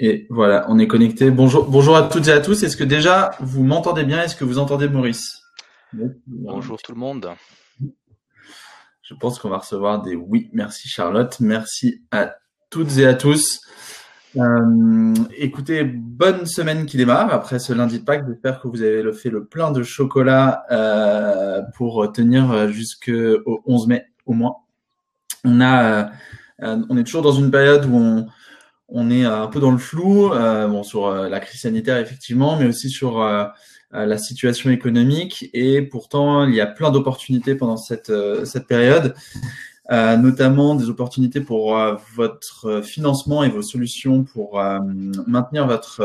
Et voilà, on est connecté. Bonjour, bonjour à toutes et à tous. Est-ce que déjà vous m'entendez bien? Est-ce que vous entendez Maurice? Bonjour tout le monde. Je pense qu'on va recevoir des oui. Merci Charlotte. Merci à toutes et à tous. Euh, écoutez, bonne semaine qui démarre après ce lundi de Pâques. J'espère que vous avez fait le plein de chocolat euh, pour tenir jusqu'au 11 mai au moins. On a, euh, on est toujours dans une période où on, on est un peu dans le flou, euh, bon sur la crise sanitaire effectivement, mais aussi sur la situation économique. Et pourtant, il y a plein d'opportunités pendant cette cette période. Euh, notamment des opportunités pour euh, votre financement et vos solutions pour euh, maintenir votre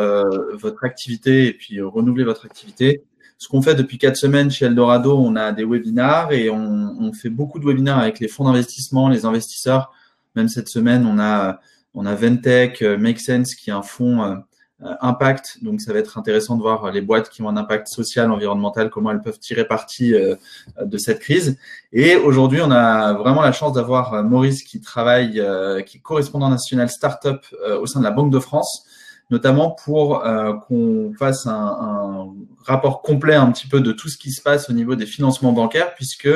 votre activité et puis renouveler votre activité. Ce qu'on fait depuis quatre semaines chez Eldorado, on a des webinars et on, on fait beaucoup de webinars avec les fonds d'investissement, les investisseurs. Même cette semaine, on a on a Ventech, Make Sense, qui est un fonds euh, impact. Donc, ça va être intéressant de voir les boîtes qui ont un impact social, environnemental, comment elles peuvent tirer parti euh, de cette crise. Et aujourd'hui, on a vraiment la chance d'avoir euh, Maurice qui travaille, qui est correspondant national startup au sein de la Banque de France, notamment pour qu'on fasse un, rapport complet un petit peu de tout ce qui se passe au niveau des financements bancaires, puisque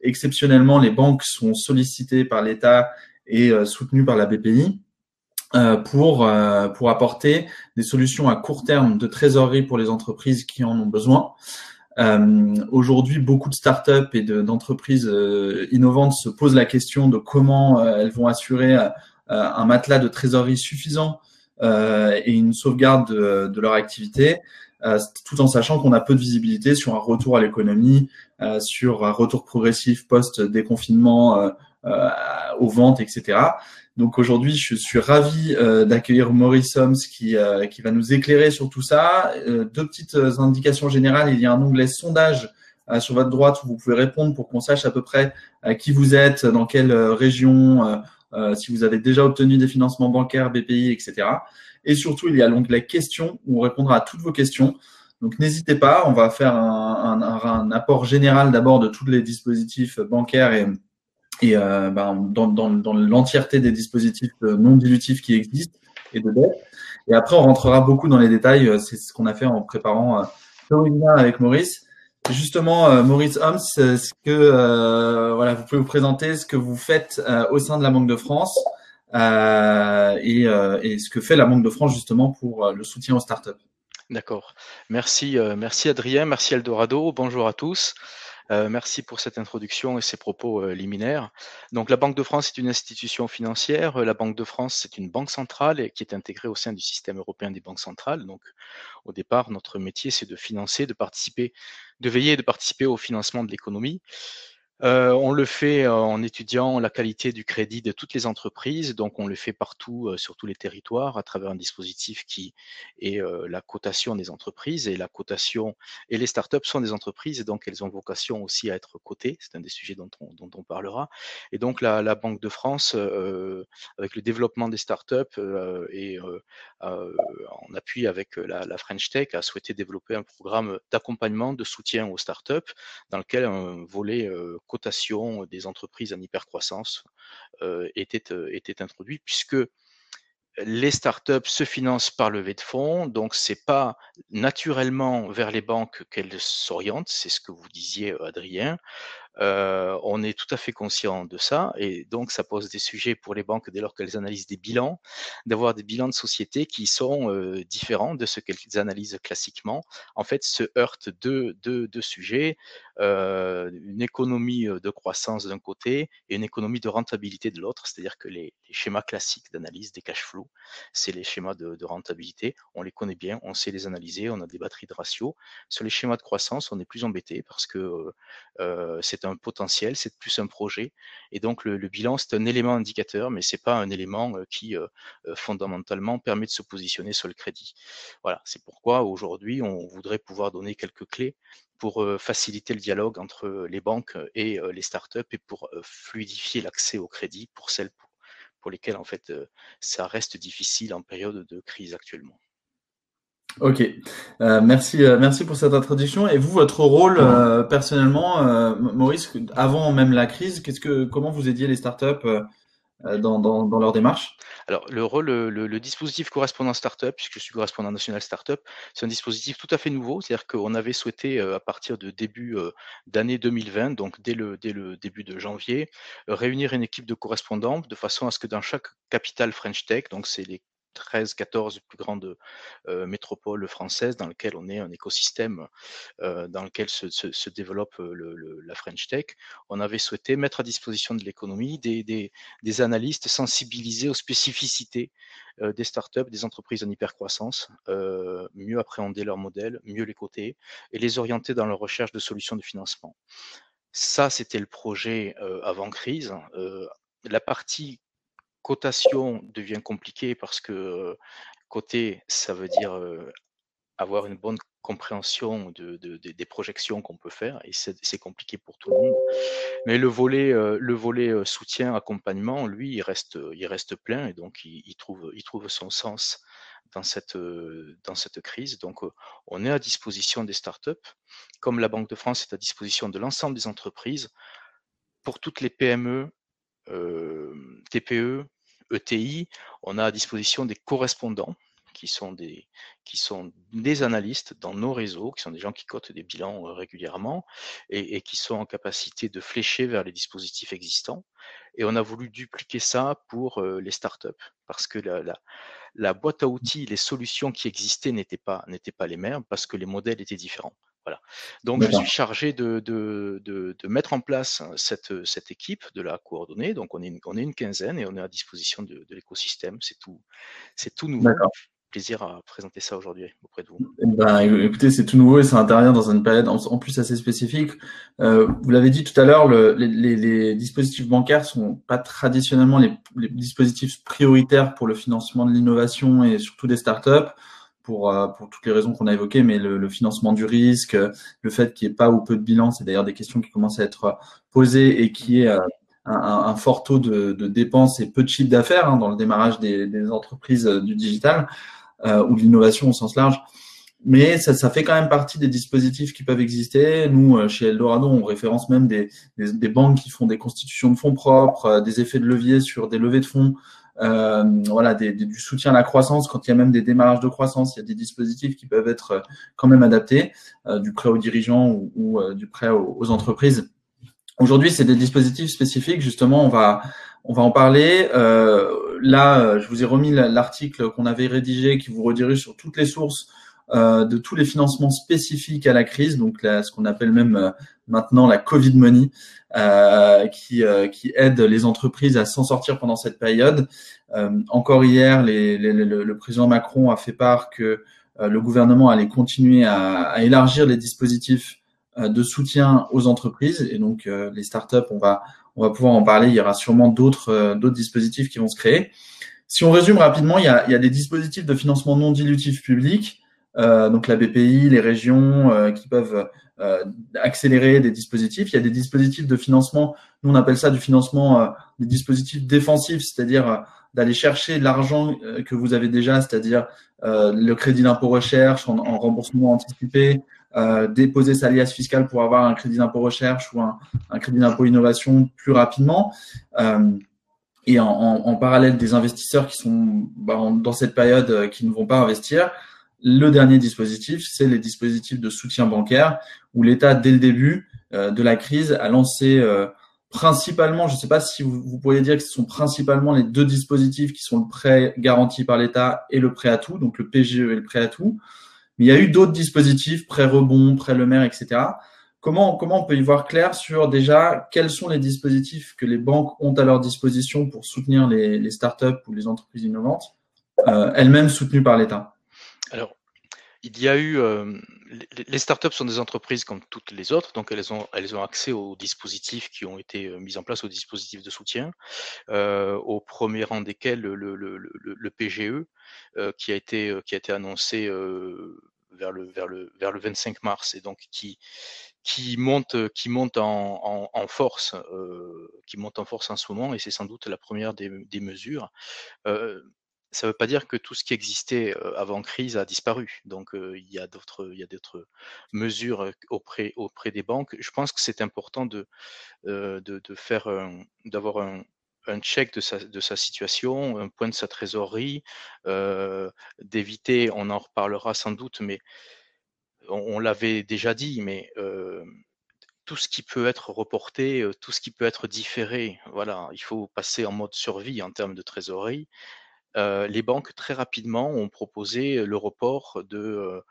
exceptionnellement, les banques sont sollicitées par l'État et soutenues par la BPI. Euh, pour, euh, pour apporter des solutions à court terme de trésorerie pour les entreprises qui en ont besoin. Euh, Aujourd'hui, beaucoup de startups et d'entreprises euh, innovantes se posent la question de comment elles vont assurer un matelas de trésorerie suffisant et une sauvegarde de, de leur activité, tout en sachant qu'on a peu de visibilité sur un retour à l'économie, sur un retour progressif post-déconfinement aux ventes, etc. Donc aujourd'hui, je suis ravi euh, d'accueillir Maurice Homs qui, euh, qui va nous éclairer sur tout ça. Euh, deux petites indications générales. Il y a un onglet sondage sur votre droite où vous pouvez répondre pour qu'on sache à peu près qui vous êtes, dans quelle région, si vous avez déjà obtenu des financements bancaires, BPI, etc. Et surtout, il y a l'onglet questions où on répondra à toutes vos questions. Donc n'hésitez pas, on va faire un, un, un apport général d'abord de tous les dispositifs bancaires et et euh, ben, dans, dans, dans l'entièreté des dispositifs euh, non dilutifs qui existent et de dette. Et après, on rentrera beaucoup dans les détails. Euh, c'est ce qu'on a fait en préparant euh, avec Maurice. justement, Maurice Homs, ce que euh, voilà, vous pouvez vous présenter ce que vous faites au sein de la Banque de France euh, et, et, ce que fait la Banque de France justement pour le soutien aux startups. D'accord. Merci, merci Adrien, merci Eldorado. Bonjour à tous. Euh, merci pour cette introduction et ces propos euh, liminaires. Donc, la Banque de France est une institution financière. La Banque de France, c'est une banque centrale qui est intégrée au sein du système européen des banques centrales. Donc, au départ, notre métier, c'est de financer, de participer, de veiller et de participer au financement de l'économie. Euh, on le fait euh, en étudiant la qualité du crédit de toutes les entreprises, donc on le fait partout euh, sur tous les territoires à travers un dispositif qui est la cotation des entreprises et la cotation et les startups sont des entreprises et donc elles ont vocation aussi à être cotées. C'est un des sujets dont on, parlera. Et donc la, Banque de France, avec le développement des startups et en appui avec la, French Tech, a souhaité développer un programme d'accompagnement, de soutien aux startups dans lequel un volet cotation des entreprises en hypercroissance était, était introduit puisque les startups se financent par levée de fonds, donc c'est pas naturellement vers les banques qu'elles s'orientent, c'est ce que vous disiez Adrien. On est tout à fait conscient de ça et donc ça pose des sujets pour les banques dès lors qu'elles analysent des bilans, d'avoir des bilans de société qui sont différents de ce qu'elles analysent classiquement. En fait, se heurtent deux, deux, deux sujets, euh, une économie de croissance d'un côté et une économie de rentabilité de l'autre, c'est-à-dire que les, les, schémas classiques d'analyse des cash flows, c'est les schémas de, de, rentabilité, on les connaît bien, on sait les analyser, on a des batteries de ratio. Sur les schémas de croissance, on est plus embêté parce que euh, c'est un potentiel, c'est plus un projet. Et donc le, bilan, c'est un élément indicateur, mais c'est pas un élément qui euh, fondamentalement permet de se positionner sur le crédit. Voilà, c'est pourquoi aujourd'hui on voudrait pouvoir donner quelques clés pour faciliter le dialogue entre les banques et les startups et pour fluidifier l'accès au crédit pour celles pour lesquelles en fait ça reste difficile en période de crise actuellement. Ok, euh, merci, euh, merci pour cette introduction. Et vous, votre rôle euh, personnellement, Maurice, avant même la crise, qu'est-ce que, comment vous aidiez les startups dans, dans, dans, leur démarche Alors, le rôle, le, dispositif correspondant startup, puisque je suis correspondant national startup, c'est un dispositif tout à fait nouveau. C'est-à-dire qu'on avait souhaité, à partir de début d'année 2020, donc dès le, dès le début de janvier, réunir une équipe de correspondants de façon à ce que dans chaque capitale French Tech, donc c'est les 13, 14 plus grandes métropoles françaises dans lesquelles on est un écosystème dans lequel se, développe la French Tech. On avait souhaité mettre à disposition de l'économie des, des, analystes sensibilisés aux spécificités des startups, des entreprises en hypercroissance, mieux appréhender leurs modèles, mieux les coter et les orienter dans leur recherche de solutions de financement. Ça, c'était le projet avant crise. la partie cotation devient compliqué parce que coter, ça veut dire avoir une bonne compréhension de, des projections qu'on peut faire et c'est compliqué pour tout le monde. Mais le volet, le volet soutien, accompagnement, lui, il reste, il reste plein et donc il, trouve, il trouve son sens dans cette, dans cette crise. Donc, on est à disposition des startups, comme la Banque de France est à disposition de l'ensemble des entreprises pour toutes les PME TPE, ETI, on a à disposition des correspondants qui sont des, analystes dans nos réseaux, qui sont des gens qui cotent des bilans régulièrement et, qui sont en capacité de flécher vers les dispositifs existants. Et on a voulu dupliquer ça pour les startups parce que la, la, boîte à outils, les solutions qui existaient n'étaient pas, n'étaient pas les mêmes parce que les modèles étaient différents. Voilà. Donc, je suis chargé de, de, de, de, mettre en place cette, cette équipe, de la coordonner. Donc, on est, une, on est une quinzaine et on est à disposition de, l'écosystème. C'est tout, c'est tout nouveau. Plaisir à présenter ça aujourd'hui auprès de vous. Eh ben, écoutez, c'est tout nouveau et ça intervient dans une période en, plus assez spécifique. Euh, vous l'avez dit tout à l'heure, le, les, les, les, dispositifs bancaires sont pas traditionnellement les, les dispositifs prioritaires pour le financement de l'innovation et surtout des startups pour, euh, pour toutes les raisons qu'on a évoquées, mais le, financement du risque, le fait qu'il n'y ait pas ou peu de bilan, c'est d'ailleurs des questions qui commencent à être posées et qui est euh, un, un, fort taux de, de, dépenses et peu de chiffre d'affaires hein, dans le démarrage des, entreprises euh, du digital ou de l'innovation au sens large. Mais ça, ça, fait quand même partie des dispositifs qui peuvent exister. Nous, chez Eldorado, on référence même des, des, banques qui font des constitutions de fonds propres, des effets de levier sur des levées de fonds voilà, des, du soutien à la croissance. Quand il y a même des démarrages de croissance, il y a des dispositifs qui peuvent être euh, quand même adaptés, euh, du prêt aux dirigeants ou, ou euh, du prêt aux, entreprises. Aujourd'hui, c'est des dispositifs spécifiques. Justement, on va on va en parler. là, je vous ai remis l'article qu'on avait rédigé qui vous redirige sur toutes les sources euh, de tous les financements spécifiques à la crise, donc ce qu'on appelle même euh, maintenant la Covid money, euh, qui, qui aide les entreprises à s'en sortir pendant cette période. encore hier, les, le, président Macron a fait part que le gouvernement allait continuer à, à élargir les dispositifs de soutien aux entreprises et donc les startups, on va on va pouvoir en parler. Il y aura sûrement d'autres d'autres dispositifs qui vont se créer. Si on résume rapidement, il y a, il y a des dispositifs de financement non dilutif public euh, donc la BPI, les régions euh, qui peuvent euh, accélérer des dispositifs. Il y a des dispositifs de financement, nous on appelle ça du financement des dispositifs défensifs, c'est-à-dire d'aller chercher l'argent que vous avez déjà, c'est-à-dire le crédit d'impôt recherche en, en, remboursement anticipé, déposer sa liasse fiscale pour avoir un crédit d'impôt recherche ou un, un crédit d'impôt innovation plus rapidement. et en, en, en, parallèle des investisseurs qui sont bah, dans cette période qui ne vont pas investir, le dernier dispositif, c'est les dispositifs de soutien bancaire, où l'État, dès le début euh, de la crise, a lancé euh, principalement, je ne sais pas si vous, vous, pourriez dire que ce sont principalement les deux dispositifs qui sont le prêt garanti par l'État et le prêt à tout, donc le PGE et le prêt à tout. Mais il y a eu d'autres dispositifs, prêt rebond, prêt le maire, etc. Comment, comment on peut y voir clair sur déjà quels sont les dispositifs que les banques ont à leur disposition pour soutenir les, les startups ou les entreprises innovantes, euh, elles-mêmes soutenues par l'État? Alors, il y a eu, euh, les, startups sont des entreprises comme toutes les autres, donc elles ont, elles ont accès aux dispositifs qui ont été euh, mis en place, aux dispositifs de soutien, euh, au premier rang desquels le, le, le, le PGE, qui, a été, qui a été annoncé vers, le, vers, le, vers le 25 mars, et donc qui, qui monte, qui monte en, en, force, qui monte en force en ce moment, et c'est sans doute la première des, des mesures ça ne veut pas dire que tout ce qui existait avant crise a disparu. Donc il y a d'autres, mesures auprès, des banques. Je pense que c'est important de, d'avoir un, check de sa, de sa situation, un point de sa trésorerie, d'éviter, on en reparlera sans doute, mais on, l'avait déjà dit, mais tout ce qui peut être reporté, tout ce qui peut être différé, voilà, il faut passer en mode survie en termes de trésorerie. Les banques très rapidement ont proposé le report de,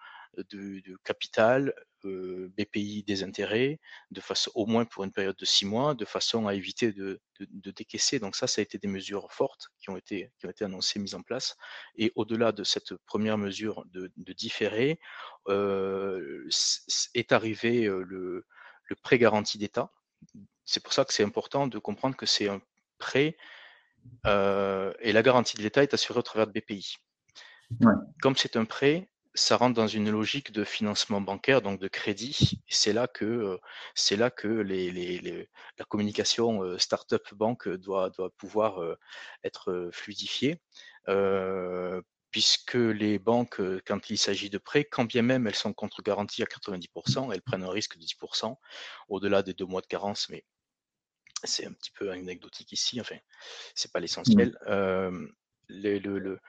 capital, BPI des intérêts, de façon, au moins pour une période de six mois, de façon à éviter de, décaisser. Donc ça, ça a été des mesures fortes qui ont été, annoncées, mises en place. Et au-delà de cette première mesure de, de différer, est arrivé le, le prêt garanti d'État. C'est pour ça que c'est important de comprendre que c'est un prêt et la garantie de l'État est assurée au travers de BPI. Comme c'est un prêt, ça rentre dans une logique de financement bancaire, donc de crédit. C'est là que c'est là que les, les, la communication start-up banque doit, doit pouvoir être fluidifiée. puisque les banques, quand il s'agit de prêts, quand bien même elles sont contre-garanties à 90%, elles prennent un risque de 10% au-delà des deux mois de carence, mais c'est un petit peu anecdotique ici, enfin, c'est pas l'essentiel. Mmh. le, le,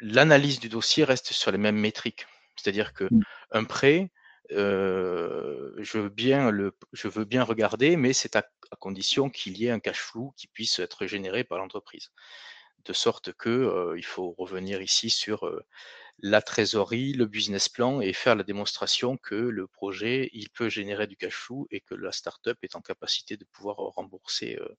l'analyse du dossier reste sur les mêmes métriques. C'est-à-dire que mmh. un prêt, je, veux bien le, je veux bien regarder, mais c'est à, condition qu'il y ait un cash flow qui puisse être généré par l'entreprise. De sorte que il faut revenir ici sur la trésorerie, le business plan et faire la démonstration que le projet, il peut générer du cash flow et que la startup est en capacité de pouvoir rembourser, euh,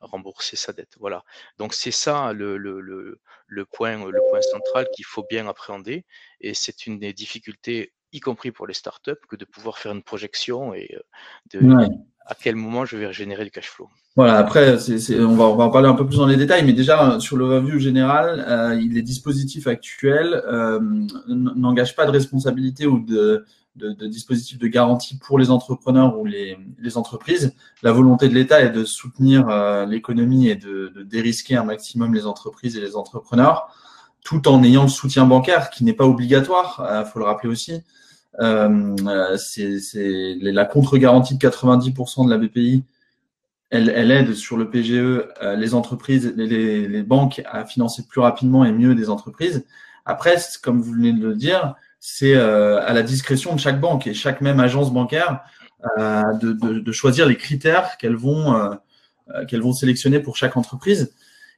rembourser sa dette. Voilà. Donc c'est ça le, le, le, le, point, le point central qu'il faut bien appréhender et c'est une des difficultés y compris pour les startups, que de pouvoir faire une projection et de à quel moment je vais générer du cash flow. Voilà, après, on, va, on va en parler un peu plus dans les détails, mais déjà, sur l'overview général, euh, les dispositifs actuels euh, n'engagent pas de responsabilité ou de, de, de dispositifs de garantie pour les entrepreneurs ou les, les entreprises. La volonté de l'État est de soutenir euh, l'économie et de, de dérisquer un maximum les entreprises et les entrepreneurs, tout en ayant le soutien bancaire qui n'est pas obligatoire, il faut le rappeler aussi. Euh, c'est la contre-garantie de 90% de la BPI. Elle, elle, aide sur le PGE euh, les entreprises, les, les, banques à financer plus rapidement et mieux des entreprises. Après, comme vous venez de le dire, c'est euh, à la discrétion de chaque banque et chaque même agence bancaire euh, de, de, de, choisir les critères qu'elles vont, euh, qu'elles vont sélectionner pour chaque entreprise.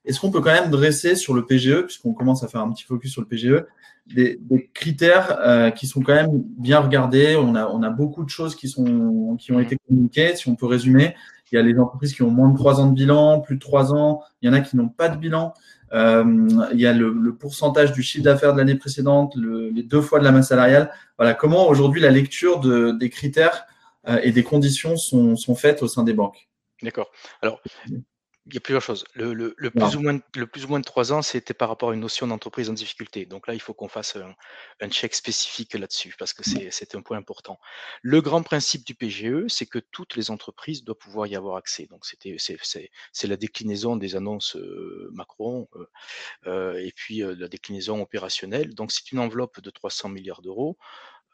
Est-ce qu'on peut quand même dresser sur le PGE, puisqu'on commence à faire un petit focus sur le PGE, des, des critères euh, qui sont quand même bien regardés. On a, on a beaucoup de choses qui, sont, qui ont été communiquées. Si on peut résumer, il y a les entreprises qui ont moins de trois ans de bilan, plus de trois ans. Il y en a qui n'ont pas de bilan. Euh, il y a le, le pourcentage du chiffre d'affaires de l'année précédente, le, les deux fois de la masse salariale. Voilà comment aujourd'hui la lecture de, des critères euh, et des conditions sont, sont faites au sein des banques? D'accord. Alors, il y a plusieurs choses. Le, le, le plus, ou moins, le plus ou moins de trois ans, c'était par rapport à une notion d'entreprise en difficulté. Donc là, il faut qu'on fasse un, un, check spécifique là-dessus parce que c'est un point important. Le grand principe du PGE, c'est que toutes les entreprises doivent pouvoir y avoir accès. Donc c'est la déclinaison des annonces euh, Macron euh, euh, et puis la déclinaison opérationnelle. Donc c'est une enveloppe de 300 milliards d'euros.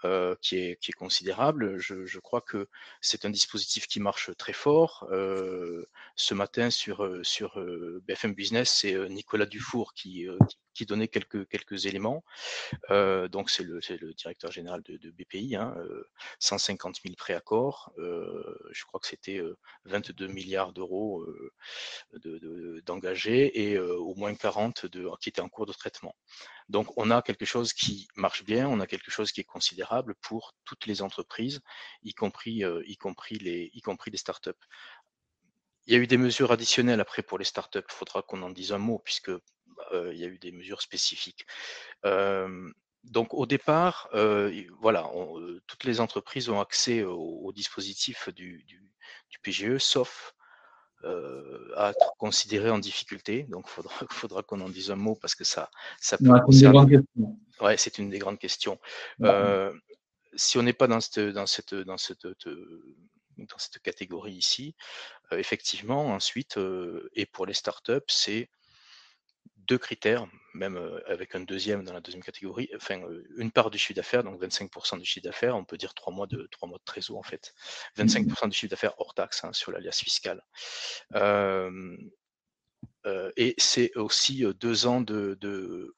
Euh, qui, est, qui, est, considérable. Je, crois que c'est un dispositif qui marche très fort. Euh, ce matin sur, euh, sur BFM Business, c'est Nicolas Dufour qui, qui, donnait quelques, quelques éléments. donc c'est le, directeur général de, BPI, hein, 150 000 préaccords. je crois que c'était 22 milliards d'euros d'engagés de, et au moins 40 de, qui étaient en cours de traitement. Donc on a quelque chose qui marche bien, on a quelque chose qui est considérable pour toutes les entreprises, y compris, euh, y compris, les, y compris les startups. Il y a eu des mesures additionnelles après pour les startups, il faudra qu'on en dise un mot puisque euh, il y a eu des mesures spécifiques. Euh, donc au départ, euh, voilà, on, euh, toutes les entreprises ont accès au, au dispositif du, du, du, PGE, sauf euh, à être considéré en difficulté. Donc, il faudra, faudra qu'on en dise un mot parce que ça, ça peut. Ouais, c'est une des grandes questions. Euh, si on n'est pas dans cette, dans cette, dans cette, dans cette catégorie ici, euh, effectivement, ensuite, euh, et pour les startups, c'est deux critères, même avec un deuxième dans la deuxième catégorie, enfin une part du chiffre d'affaires, donc 25% du chiffre d'affaires, on peut dire trois mois de trois mois de trésor en fait, 25% du chiffre d'affaires hors taxe hein, sur l'alias fiscal. Euh, et c'est aussi deux ans de, de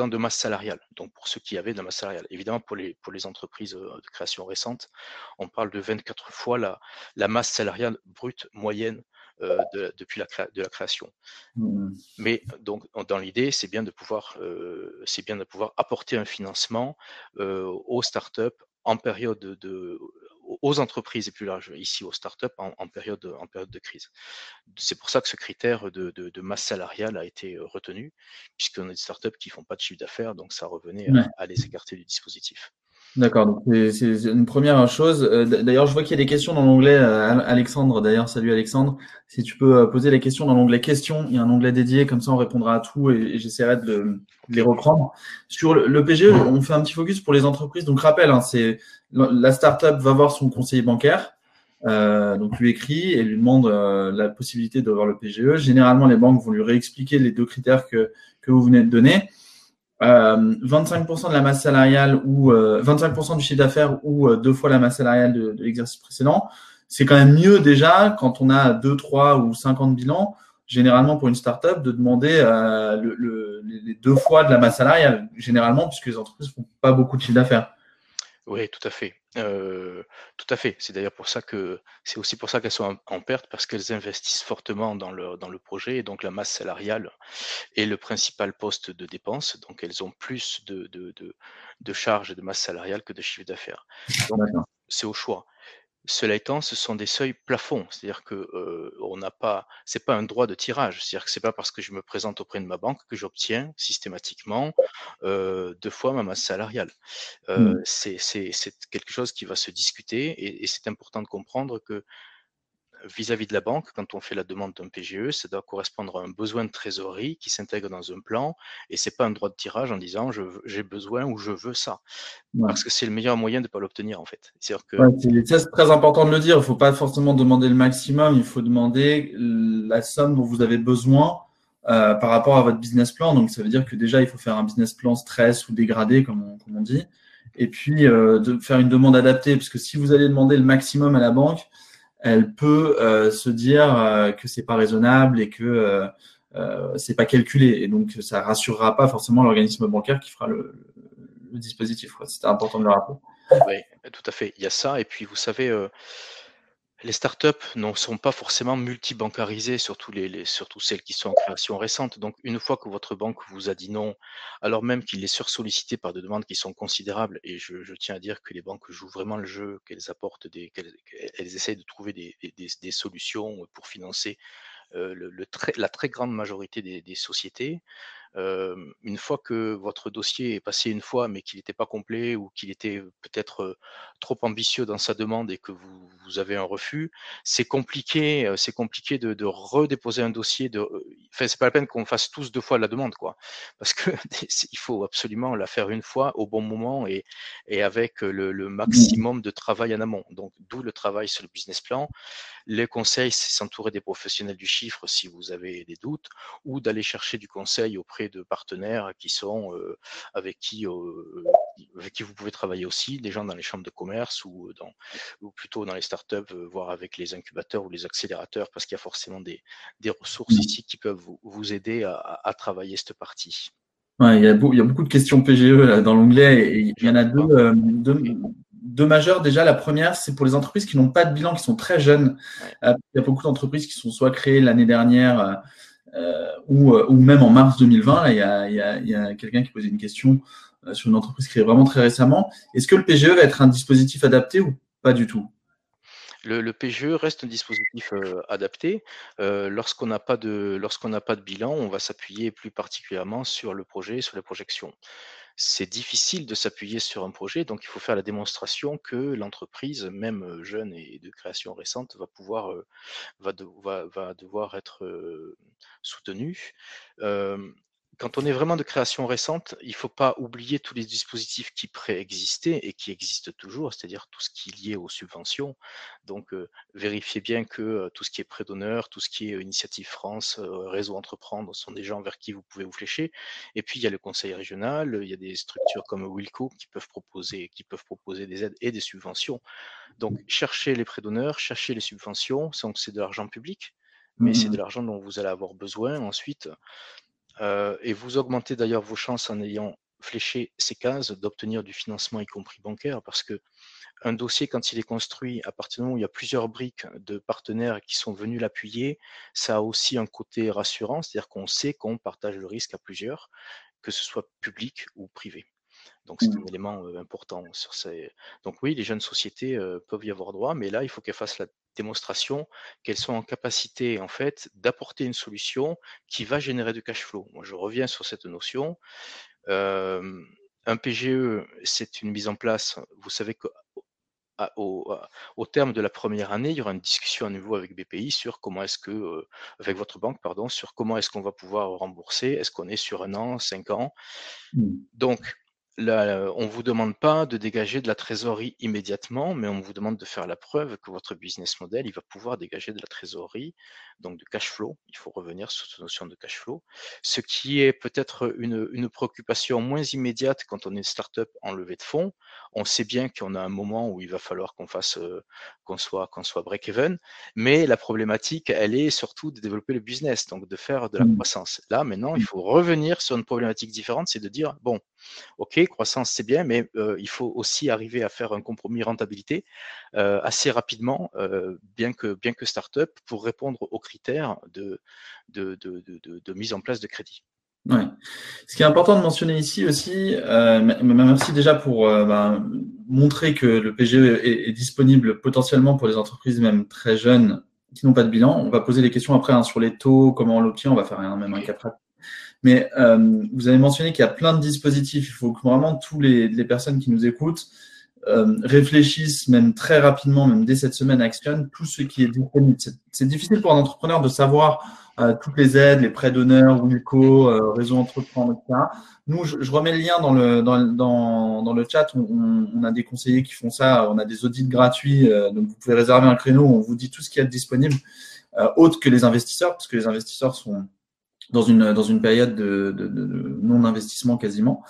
ans de masse salariale. Donc pour ceux qui avaient de la masse salariale. Évidemment, pour les, pour les entreprises de création récente, on parle de 24 fois la, la masse salariale brute moyenne depuis la, de la création. Mmh. Mais donc dans l'idée, c'est bien de pouvoir, c'est bien de pouvoir apporter un financement aux startups en période de, aux entreprises et plus large ici aux startups en, en période, en période de crise. C'est pour ça que ce critère de, de, masse salariale a été retenu, puisqu'on a des startups qui font pas de chiffre d'affaires, donc ça revenait à, les écarter du dispositif. D'accord, donc c'est une première chose. Euh, d'ailleurs, je vois qu'il y a des questions dans l'onglet euh, Alexandre. D'ailleurs, salut Alexandre. Si tu peux euh, poser les questions dans l'onglet questions, il y a un onglet dédié, comme ça on répondra à tout et, j'essaierai de, les reprendre. Sur le, PGE, on fait un petit focus pour les entreprises. Donc rappel, hein, c'est la startup va voir son conseiller bancaire, euh, donc lui écrit et lui demande la possibilité de voir le PGE. Généralement, les banques vont lui réexpliquer les deux critères que, que vous venez de donner. 25% euh, de la masse salariale ou 25% euh, du chiffre d'affaires ou euh, deux fois la masse salariale de, l'exercice précédent, c'est quand même mieux déjà quand on a 2, 3 ou 50 bilans, généralement pour une startup, de demander le, les deux fois de la masse salariale, généralement, puisque les entreprises font pas beaucoup de chiffre d'affaires. Oui, tout à fait. tout à fait. C'est d'ailleurs pour ça que c'est aussi pour ça qu'elles sont en, perte parce qu'elles investissent fortement dans le, dans le projet et donc la masse salariale est le principal poste de dépense. Donc elles ont plus de, de, de, de charges et de masse salariale que de chiffre d'affaires. Donc c'est au choix. Cela étant, ce sont des seuils plafonds, c'est-à-dire que euh, on n'a pas, c'est pas un droit de tirage, c'est-à-dire que c'est pas parce que je me présente auprès de ma banque que j'obtiens systématiquement euh, deux fois ma masse salariale. Euh, mmh. C'est quelque chose qui va se discuter et, et c'est important de comprendre que vis-à-vis de la banque, quand on fait la demande d'un PGE, ça doit correspondre à un besoin de trésorerie qui s'intègre dans un plan et c'est pas un droit de tirage en disant j'ai besoin ou je veux ça. Parce que c'est le meilleur moyen de ne pas l'obtenir en fait. C'est très important de le dire. Il ne faut pas forcément demander le maximum, il faut demander la somme dont vous avez besoin euh, par rapport à votre business plan. Donc ça veut dire que déjà il faut faire un business plan stress ou dégradé comme on, comme on dit. Et puis euh, de faire une demande adaptée, parce que si vous allez demander le maximum à la banque, elle peut euh, se dire euh, que c'est pas raisonnable et que euh, euh, c'est pas calculé. Et donc, ça rassurera pas forcément l'organisme bancaire qui fera le, le dispositif. C'était important de le rappeler. Oui, tout à fait. Il y a ça. Et puis, vous savez, les startups ne sont pas forcément multibancarisées, surtout, surtout celles qui sont en création récente. Donc, une fois que votre banque vous a dit non, alors même qu'il est sursollicité par des demandes qui sont considérables, et je, tiens à dire que les banques jouent vraiment le jeu, qu'elles apportent des, qu'elles, essayent de trouver des, solutions pour financer euh, la très grande majorité des, sociétés une fois que votre dossier est passé une fois, mais qu'il n'était pas complet ou qu'il était peut-être trop ambitieux dans sa demande et que vous, vous avez un refus, c'est compliqué, c'est compliqué de, de, redéposer un dossier. De, enfin, c'est pas la peine qu'on fasse tous deux fois la demande, quoi, parce que il faut absolument la faire une fois au bon moment et, et avec le, le maximum de travail en amont. Donc, d'où le travail sur le business plan. Les conseils, c'est s'entourer des professionnels du chiffre si vous avez des doutes, ou d'aller chercher du conseil auprès de partenaires qui sont euh, avec qui euh, avec qui vous pouvez travailler aussi, des gens dans les chambres de commerce ou dans ou plutôt dans les startups, euh, voire avec les incubateurs ou les accélérateurs, parce qu'il y a forcément des, des ressources mmh. ici qui peuvent vous, vous aider à, à, travailler cette partie. Ouais, il, y a beau, il y a beaucoup de questions PGE là, dans l'onglet et il y en a deux, deux, deux majeures. Déjà, la première, c'est pour les entreprises qui n'ont pas de bilan, qui sont très jeunes. il y a beaucoup d'entreprises qui sont soit créées l'année dernière euh, ou, euh, ou même en mars 2020, là, il y a, quelqu'un qui posait une question euh, sur une entreprise créée vraiment très récemment. Est-ce que le PGE va être un dispositif adapté ou pas du tout? Le, PGE reste un dispositif euh, adapté. Euh, lorsqu'on n'a pas lorsqu'on n'a pas de bilan, on va s'appuyer plus particulièrement sur le projet, sur les projections c'est difficile de s'appuyer sur un projet, donc il faut faire la démonstration que l'entreprise, même jeune et de création récente, va pouvoir va, devoir être soutenue quand on est vraiment de création récente, il ne faut pas oublier tous les dispositifs qui préexistaient et qui existent toujours, c'est-à-dire tout ce qui est lié aux subventions. Donc, euh, vérifiez bien que euh, tout ce qui est prêt d'honneur, tout ce qui est euh, Initiative France, Réseau Entreprendre sont des gens vers qui vous pouvez vous flécher. Et puis, il y a le conseil régional, il y a des structures comme Wilco qui peuvent proposer, qui peuvent proposer des aides et des subventions. Donc, cherchez les prêts d'honneur, cherchez les subventions, c'est de l'argent public mais c'est de l'argent dont vous allez avoir besoin ensuite. Euh, et vous augmentez d'ailleurs vos chances en ayant fléché ces cases d'obtenir du financement, y compris bancaire, parce que un dossier, quand il est construit, à partir du moment où il y a plusieurs briques de partenaires qui sont venus l'appuyer, ça a aussi un côté rassurant, c'est-à-dire qu'on sait qu'on partage le risque à plusieurs, que ce soit public ou privé. Donc c'est un mmh. élément important sur ces. Donc oui, les jeunes sociétés peuvent y avoir droit, mais là, il faut qu'elles fassent la démonstration qu'elles sont en capacité en fait d'apporter une solution qui va générer du cash flow. Moi, je reviens sur cette notion. un PGE, c'est une mise en place. Vous savez qu'au au, terme de la première année, il y aura une discussion à nouveau avec BPI sur comment est-ce que, avec votre banque, pardon, sur comment est-ce qu'on va pouvoir rembourser. Est-ce qu'on est sur un an, cinq ans? Mmh. Donc, Là, on ne vous demande pas de dégager de la trésorerie immédiatement, mais on vous demande de faire la preuve que votre business model, il va pouvoir dégager de la trésorerie, donc de cash flow. Il faut revenir sur cette notion de cash flow. Ce qui est peut-être une, une, préoccupation moins immédiate quand on est une startup en levée de fonds. On sait bien qu'on a un moment où il va falloir qu'on fasse, euh, qu'on soit, qu'on soit break-even, mais la problématique, elle est surtout de développer le business, donc de faire de la mmh. croissance. Là, maintenant, il mmh. faut revenir sur une problématique différente, c'est de dire, bon, OK, croissance, c'est bien, mais il faut aussi arriver à faire un compromis rentabilité assez rapidement, bien que, bien que start-up, pour répondre aux critères de, de, de, de mise en place de crédit. Ouais. Ce qui est important de mentionner ici aussi, merci déjà pour ben, montrer que le PGE est, disponible potentiellement pour les entreprises même très jeunes qui n'ont pas de bilan. On va poser des questions après hein, sur les taux, comment on l'obtient, on va faire un, même un cas mais euh, vous avez mentionné qu'il y a plein de dispositifs. Il faut que vraiment tous les, personnes qui nous écoutent euh, réfléchissent même très rapidement, même dès cette semaine, actionnent tout ce qui est disponible. C'est difficile pour un entrepreneur de savoir euh, toutes les aides, les prêts d'honneur, euh, réseau entreprendre, etc. Nous, je, remets le lien dans le, dans, dans, le chat. On, a des conseillers qui font ça. On a des audits gratuits. Donc, vous pouvez réserver un créneau. On vous dit tout ce qui est disponible, euh, autre que les investisseurs, parce que les investisseurs sont dans une, dans une période de, de, de non-investissement quasiment,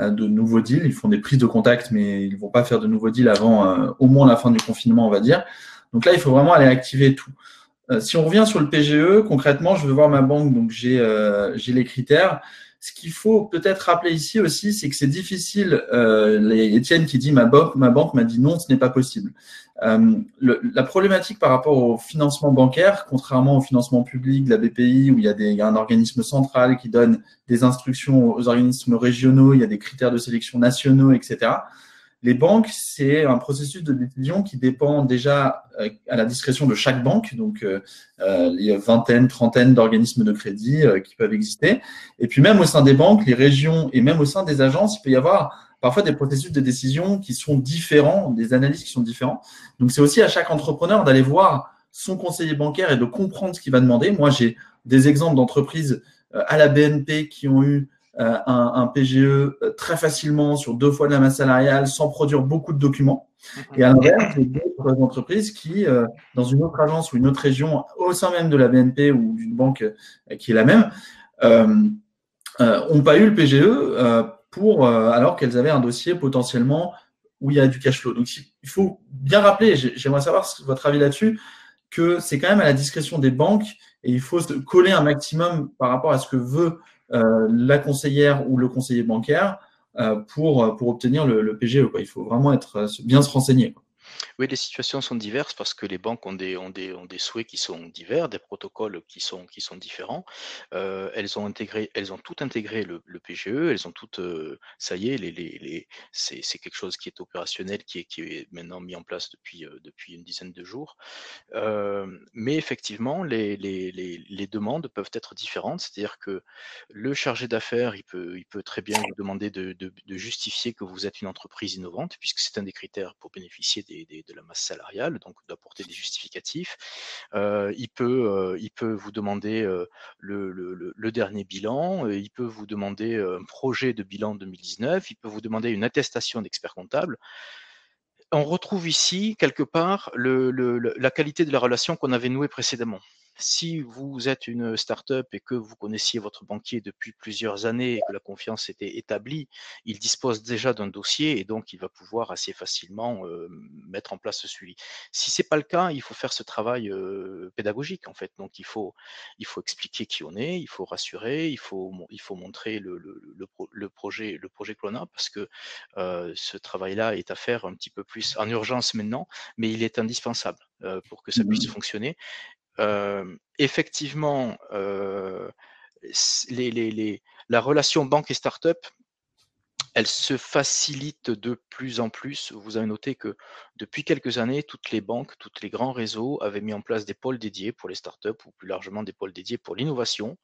euh, de nouveaux deals. Ils font des prises de contact, mais ils ne vont pas faire de nouveaux deals avant euh, au moins la fin du confinement, on va dire. Donc là, il faut vraiment aller activer tout. Euh, si on revient sur le PGE, concrètement, je veux voir ma banque, donc j'ai j'ai les critères. Ce qu'il faut peut-être rappeler ici aussi, c'est que c'est difficile. Euh, Étienne qui dit ma banque, ma banque m'a dit non, ce n'est pas possible. Euh, la problématique par rapport au financement bancaire, contrairement au financement public de la BPI, où il y, a des, il y a un organisme central qui donne des instructions aux organismes régionaux, il y a des critères de sélection nationaux, etc. Les banques, c'est un processus de décision qui dépend déjà euh, à la discrétion de chaque banque. Donc, euh, euh, il y a vingtaine, trentaine d'organismes de crédit qui peuvent exister. Et puis, même au sein des banques, les régions et même au sein des agences, il peut y avoir parfois des processus de décision qui sont différents, des analyses qui sont différents. Donc, c'est aussi à chaque entrepreneur d'aller voir son conseiller bancaire et de comprendre ce qu'il va demander. Moi, j'ai des exemples d'entreprises à la BNP qui ont eu euh, un, PGE euh, très facilement sur deux fois de la masse salariale sans produire beaucoup de documents. Et à l'inverse, d'autres entreprises qui, euh, dans une autre agence ou une autre région, au sein même de la BNP ou d'une banque qui est la même, euh, ont pas eu le PGE pour alors qu'elles avaient un dossier potentiellement où il y a du cash flow. Donc il faut bien rappeler, j'aimerais savoir votre avis là-dessus, que c'est quand même à la discrétion des banques et il faut se coller un maximum par rapport à ce que veut euh, la conseillère ou le conseiller bancaire euh, pour, pour obtenir le, le PGE. Quoi. Il faut vraiment être, euh, bien se renseigner. Oui, les situations sont diverses parce que les banques ont des, ont des, ont des souhaits qui sont divers, des protocoles qui sont, qui sont différents. Euh, elles ont intégré, elles ont tout intégré le, PGE, elles ont toutes, euh, ça y est, c'est, c'est quelque chose qui est opérationnel, qui est, qui est maintenant mis en place depuis, euh, depuis une dizaine de jours. Mais effectivement, les, les, les, demandes peuvent être différentes, c'est-à-dire que le chargé d'affaires, il peut, il peut très bien vous demander de, de, de justifier que vous êtes une entreprise innovante, puisque c'est un des critères pour bénéficier des de la masse salariale, donc d'apporter des justificatifs. Euh, il, peut, il vous demander le, dernier bilan, il peut vous demander un projet de bilan 2019, il peut vous demander une attestation d'expert comptable on retrouve ici quelque part la qualité de la relation qu'on avait nouée précédemment. Si vous êtes une start-up et que vous connaissiez votre banquier depuis plusieurs années et que la confiance était établie, il dispose déjà d'un dossier et donc il va pouvoir assez facilement mettre en place ce suivi. Si c'est pas le cas, il faut faire ce travail pédagogique en fait. Donc il faut il faut expliquer qui on est, il faut rassurer, il faut il faut montrer le, le, le, projet le projet que l'on a parce que ce travail-là est à faire un petit peu plus en urgence maintenant, mais il est indispensable pour que ça puisse mmh fonctionner. Effectivement, les, les, les, la relation banque et start-up, elle se facilite de plus en plus. Vous avez noté que depuis quelques années, toutes les banques, tous les grands réseaux avaient mis en place des pôles dédiés pour les startups ou plus largement des pôles dédiés pour l'innovation.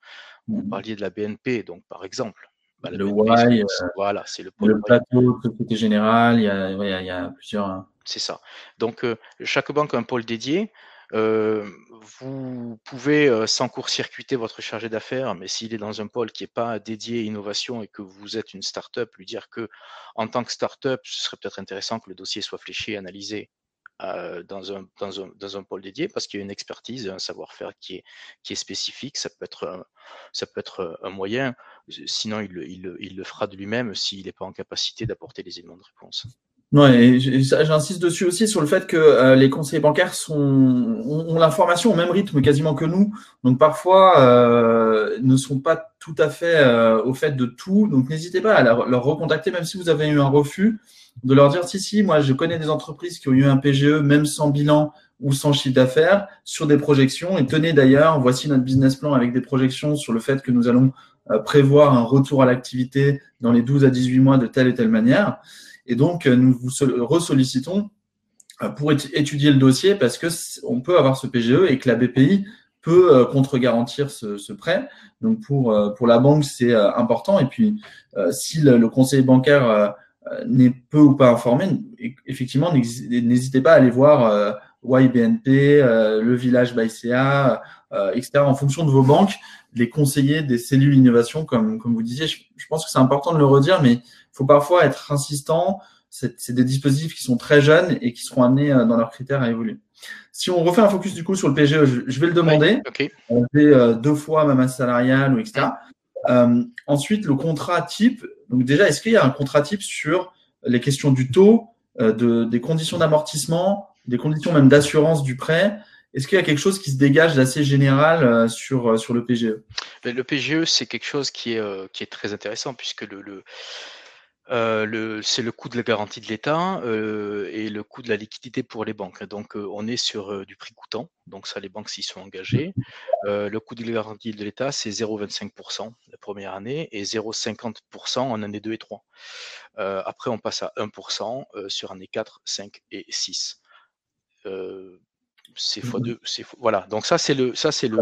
Vous mmh parliez de la BNP, donc par exemple. Bah, le BNP, Y, voilà, c'est le pôle. Le plateau, Société Générale, il y a, il y a plusieurs. Hein. C'est ça. Donc, chaque banque a un pôle dédié. Euh, vous pouvez euh, sans court-circuiter votre chargé d'affaires, mais s'il est dans un pôle qui n'est pas dédié à innovation et que vous êtes une start-up, lui dire que en tant que start-up, ce serait peut-être intéressant que le dossier soit fléché, analysé euh, dans, un, dans, un, dans, un, pôle dédié parce qu'il y a une expertise, un savoir-faire qui est, qui est spécifique. Ça peut être un, ça peut être un moyen. Sinon, il, il, il le fera de lui-même s'il n'est pas en capacité d'apporter les éléments de réponse. Ouais, j'insiste dessus aussi sur le fait que euh, les conseillers bancaires sont, ont, l'information au même rythme quasiment que nous, donc parfois euh, ne sont pas tout à fait euh, au fait de tout. Donc n'hésitez pas à leur, recontacter, même si vous avez eu un refus, de leur dire si si, moi je connais des entreprises qui ont eu un PGE même sans bilan ou sans chiffre d'affaires sur des projections. Et tenez d'ailleurs, voici notre business plan avec des projections sur le fait que nous allons prévoir un retour à l'activité dans les 12 à 18 mois de telle et telle manière. Et donc, euh, nous vous ressollicitons euh, pour étudier le dossier parce que on peut avoir ce PGE et que la BPI peut euh, contre-garantir ce, prêt. Donc pour pour la banque c'est important et puis si le, conseiller bancaire n'est peu ou pas informé, effectivement n'hésitez pas à aller voir YBNP, le village BICA, etc. En fonction de vos banques, les conseillers des cellules innovation, comme comme vous disiez, je, je pense que c'est important de le redire, mais faut parfois être insistant. C'est des dispositifs qui sont très jeunes et qui seront amenés euh, dans leurs critères à évoluer. Si on refait un focus du coup sur le PGE, je, vais le demander. On fait euh, deux fois ma masse salariale ou etc. Euh, ensuite, le contrat type. Donc déjà, est-ce qu'il y a un contrat type sur les questions du taux, de, des conditions d'amortissement, des conditions même d'assurance du prêt est-ce qu'il y a quelque chose qui se dégage d'assez général sur, sur le PGE Le PGE, c'est quelque chose qui est, qui est très intéressant puisque le, le euh, c'est le coût de la garantie de l'État euh, et le coût de la liquidité pour les banques. Donc, euh, on est sur du prix coûtant. Donc, ça, les banques s'y sont engagées. le coût de la garantie de l'État, c'est 0,25% la première année et 0,50% en année 2 et 3. après, on passe à 1% sur année 4, 5 et 6. C'est fois 2. Voilà. Donc, ça, c'est le. Ça, c'est le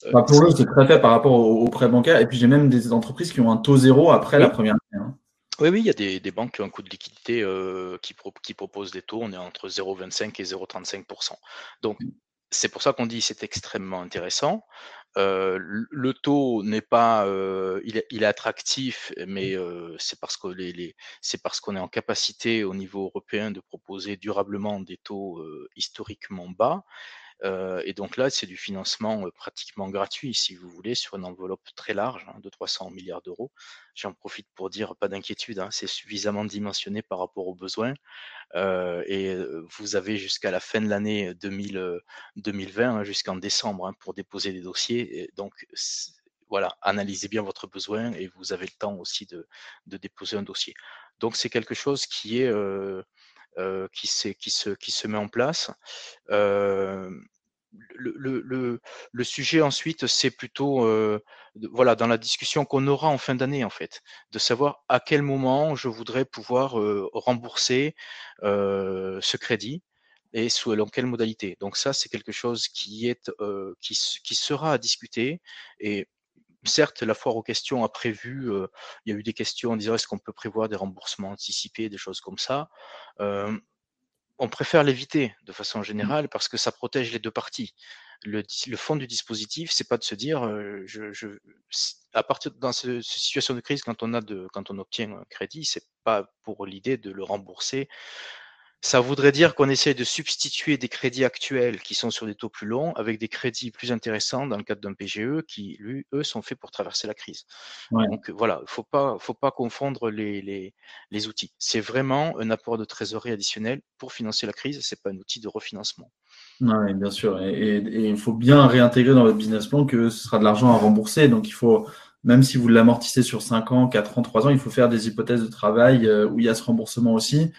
pour eux, c'est très fait par rapport aux, prêts bancaires. Et puis, j'ai même des entreprises qui ont un taux zéro après la première année. Hein. Oui, oui, il y a des, des banques qui ont un coût de liquidité euh, qui, qui proposent des taux, on est entre 0,25 et 0,35%. Donc, c'est pour ça qu'on dit c'est extrêmement intéressant. Euh, le taux n'est pas, euh, il, est, il, est, attractif, mais euh, c'est parce que les, les c'est parce qu'on est en capacité au niveau européen de proposer durablement des taux euh, historiquement bas. Et donc là, c'est du financement pratiquement gratuit, si vous voulez, sur une enveloppe très large hein, de 300 milliards d'euros. J'en profite pour dire, pas d'inquiétude, hein, c'est suffisamment dimensionné par rapport aux besoins. Et vous avez jusqu'à la fin de l'année 2020, hein, jusqu'en décembre, pour déposer des dossiers. Donc, voilà, analysez bien votre besoin et vous avez le temps aussi de, déposer un dossier. Donc, c'est quelque chose qui est qui, qui, se, qui se met en place. Euh, le, le, le, sujet ensuite, c'est plutôt euh, voilà dans la discussion qu'on aura en fin d'année en fait, de savoir à quel moment je voudrais pouvoir rembourser ce crédit et dans quelle modalité. Donc ça, c'est quelque chose qui est qui, qui, sera à discuter et certes, la foire aux questions a prévu, euh, il y a eu des questions en disant est-ce qu'on peut prévoir des remboursements anticipés, des choses comme ça. Euh, on préfère l'éviter de façon mmh. générale parce que ça protège les deux parties. Le, fond du dispositif, c'est pas de se dire, euh, je, à partir dans cette situation de crise, quand on a de, quand on obtient un crédit, c'est pas pour l'idée de le rembourser Ça voudrait dire qu'on essaie de substituer des crédits actuels qui sont sur des taux plus longs avec des crédits plus intéressants dans le cadre d'un PGE qui, lui, eux, sont faits pour traverser la crise. Donc voilà, il faut pas, faut pas confondre les, les, les outils. C'est vraiment un apport de trésorerie additionnel pour financer la crise. C'est pas un outil de refinancement. Oui, bien sûr. Et il faut bien réintégrer dans votre business plan que ce sera de l'argent à rembourser. Donc il faut, même si vous l'amortissez sur 5 ans, 4 ans, 3 ans, il faut faire des hypothèses de travail euh, où il y a ce remboursement aussi.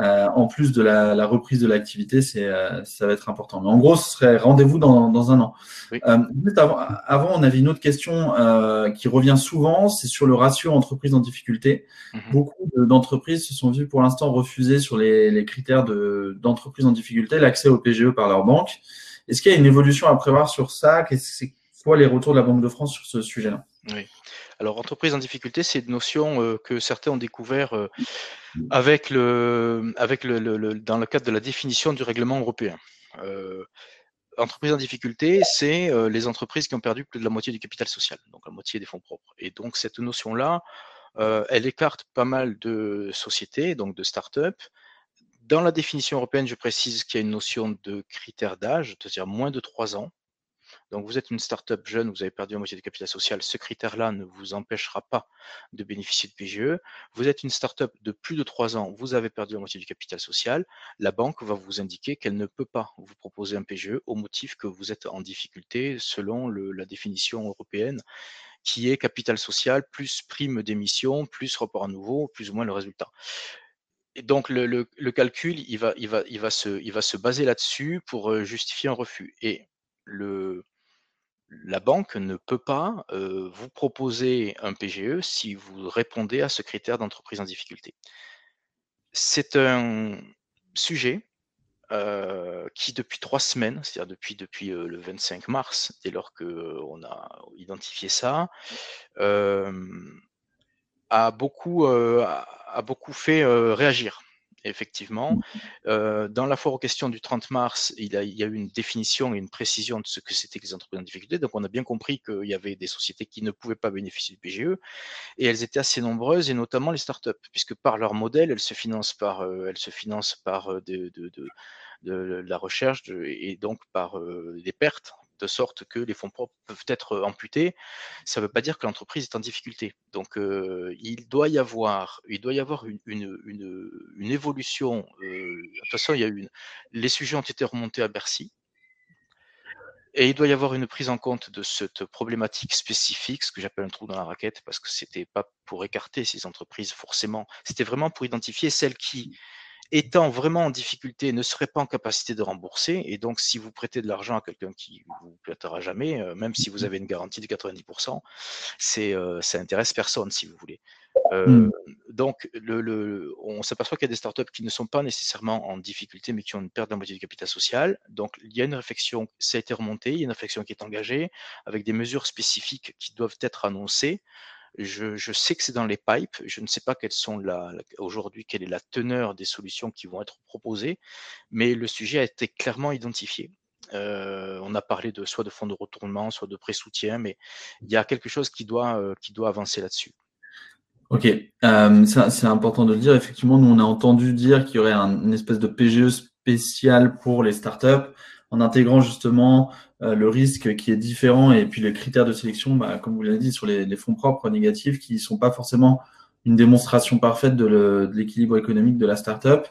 Euh, en plus de la, la reprise de l'activité, c'est euh, ça va être important. Mais en gros, ce serait rendez-vous dans, dans un an. Euh, avant, avant, on avait une autre question euh, qui revient souvent, c'est sur le ratio entreprise en difficulté. Mhm. Beaucoup d'entreprises se sont vues pour l'instant refuser sur les, les critères d'entreprise en difficulté l'accès au PGE par leur banque. Est-ce qu'il y a une évolution à prévoir sur ça? C'est quoi les retours de la Banque de France sur ce sujet-là? Oui. Alors, entreprise en difficulté, c'est une notion euh, que certains ont découvert euh, avec le, avec le, le, dans le cadre de la définition du règlement européen. Euh, entreprise en difficulté, c'est euh, les entreprises qui ont perdu plus de la moitié du capital social, donc la moitié des fonds propres. Et donc, cette notion-là, elle écarte pas mal de sociétés, donc de start-up. Dans la définition européenne, je précise qu'il y a une notion de critère d'âge, c'est-à-dire moins de trois ans. Donc vous êtes une start-up jeune, vous avez perdu la moitié du capital social, ce critère-là ne vous empêchera pas de bénéficier de PGE. Vous êtes une start-up de plus de trois ans, vous avez perdu la moitié du capital social, la banque va vous indiquer qu'elle ne peut pas vous proposer un PGE au motif que vous êtes en difficulté selon la définition européenne qui est capital social plus prime d'émission plus report à nouveau, plus ou moins le résultat. Et donc le, calcul, il va se, il va se baser là-dessus pour euh, justifier un refus. Et le, la banque ne peut pas vous proposer un PGE si vous répondez à ce critère d'entreprise en difficulté. C'est un sujet qui, depuis trois semaines, c'est-à-dire depuis, le 25 mars, dès lors qu'on a identifié ça, a beaucoup fait réagir effectivement. Euh, dans la foire aux questions du 30 mars, il, y a eu une définition et une précision de ce que c'était que les entreprises en difficulté. Donc, on a bien compris qu'il y avait des sociétés qui ne pouvaient pas bénéficier du PGE et elles étaient assez nombreuses et notamment les startups, puisque par leur modèle, elles se financent par, euh, euh, de, la recherche et donc par des pertes de sorte que les fonds propres peuvent être amputés, ça ne veut pas dire que l'entreprise est en difficulté. Donc, euh, il doit y avoir, une, évolution. Euh, de toute façon, il y a une, les sujets ont été remontés à Bercy. Et il doit y avoir une prise en compte de cette problématique spécifique, ce que j'appelle un trou dans la raquette, parce que c'était pas pour écarter ces entreprises forcément, c'était vraiment pour identifier celles qui étant vraiment en difficulté, ne serait pas en capacité de rembourser. Et donc, si vous prêtez de l'argent à quelqu'un qui vous prêtera jamais, euh, même si vous mmh. avez une garantie de 90%, c'est, euh, ça intéresse personne, si vous voulez. Euh, mmh. Donc, le, le, on s'aperçoit qu'il y a des startups qui ne sont pas nécessairement en difficulté, mais qui ont une perte de moitié du capital social. Donc, il y a une réflexion, ça a été remonté, il y a une réflexion qui est engagée avec des mesures spécifiques qui doivent être annoncées je, sais que c'est dans les pipes. Je ne sais pas quelles sont aujourd'hui quelle est la teneur des solutions qui vont être proposées, mais le sujet a été clairement identifié. Euh, on a parlé de soit de fonds de retournement, soit de pré-soutien, mais il y a quelque chose qui doit, euh, avancer là-dessus. Ok, euh, c'est important de le dire. Effectivement, nous on a entendu dire qu'il y aurait un, une espèce de PGE spécial pour les startups en intégrant justement le risque qui est différent et puis les critères de sélection, bah, comme vous l'avez dit, sur les, fonds propres négatifs qui ne sont pas forcément une démonstration parfaite de l'équilibre économique de la startup.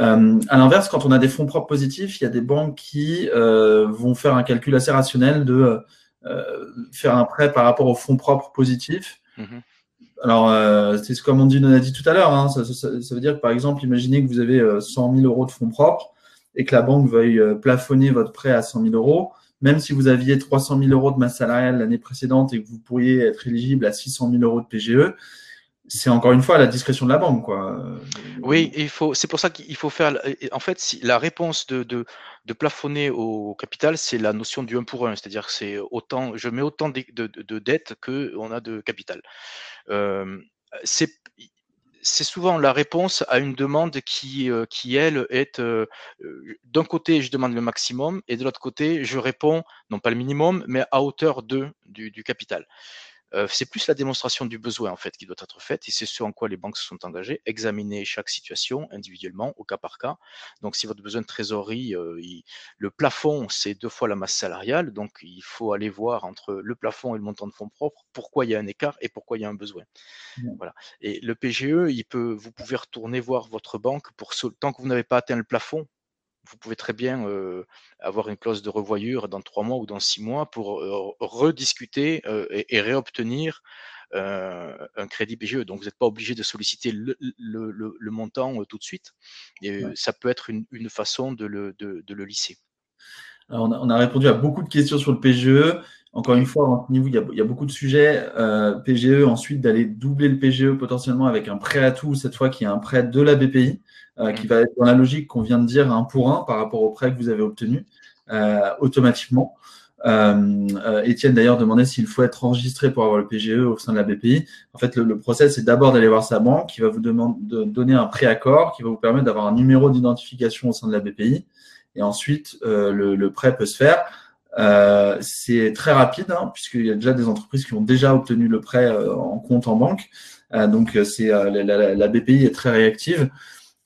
Euh, à l'inverse, quand on a des fonds propres positifs, il y a des banques qui euh, vont faire un calcul assez rationnel de euh, faire un prêt par rapport aux fonds propres positifs. Mm-hmm. Alors, c'est comme on dit, on a dit tout à l'heure. Hein, ça, ça, ça, veut dire que, par exemple, imaginez que vous avez 100 000 euros de fonds propres et que la banque veuille plafonner votre prêt à 100 000 euros même si vous aviez 300 000 euros de masse salariale l'année précédente et que vous pourriez être éligible à 600 000 euros de PGE, c'est encore une fois à la discrétion de la banque, quoi. Oui, il faut. C'est pour ça qu'il faut faire. En fait, la réponse de, de, de plafonner au capital, c'est la notion du 1 pour 1, c'est-à-dire que c'est autant, je mets autant de, de, de dettes que on a de capital. Euh, c'est c'est souvent la réponse à une demande qui, euh, elle, est euh, euh, d'un côté, je demande le maximum, et de l'autre côté, je réponds, non pas le minimum, mais à hauteur de, du capital. Euh, c'est plus la démonstration du besoin en fait qui doit être faite et c'est ce en quoi les banques se sont engagées. Examiner chaque situation individuellement au cas par cas. Donc si votre besoin de trésorerie, euh, le plafond c'est deux fois la masse salariale, donc il faut aller voir entre le plafond et le montant de fonds propres pourquoi il y a un écart et pourquoi il y a un besoin. Voilà. Et le PGE, il peut, vous pouvez retourner voir votre banque pour tant que vous n'avez pas atteint le plafond, vous pouvez très bien avoir une clause de revoyure dans trois mois ou dans six mois pour rediscuter et, réobtenir un crédit PGE. Donc, vous n'êtes pas obligé de solliciter le, montant tout de suite. Et ça peut être une, façon de le, lisser. on, a, répondu à beaucoup de questions sur le PGE. Encore une fois, il y a, il y a beaucoup de sujets. PGE, ensuite d'aller doubler le PGE potentiellement avec un prêt à tout, cette fois qui est un prêt de la BPI. Euh, qui va être dans la logique qu'on vient de dire un pour un par rapport au prêt que vous avez obtenu euh, automatiquement. Euh, Étienne d'ailleurs demandait s'il faut être enregistré pour avoir le PGE au sein de la BPI. En fait, le, le process, c'est d'abord d'aller voir sa banque qui va vous demander de donner un préaccord qui va vous permettre d'avoir un numéro d'identification au sein de la BPI. Et ensuite, le, le, prêt peut se faire. Euh, c'est très rapide, hein, puisqu'il y a déjà des entreprises qui ont déjà obtenu le prêt en compte en banque. donc, c'est la, la, la, BPI est très réactive.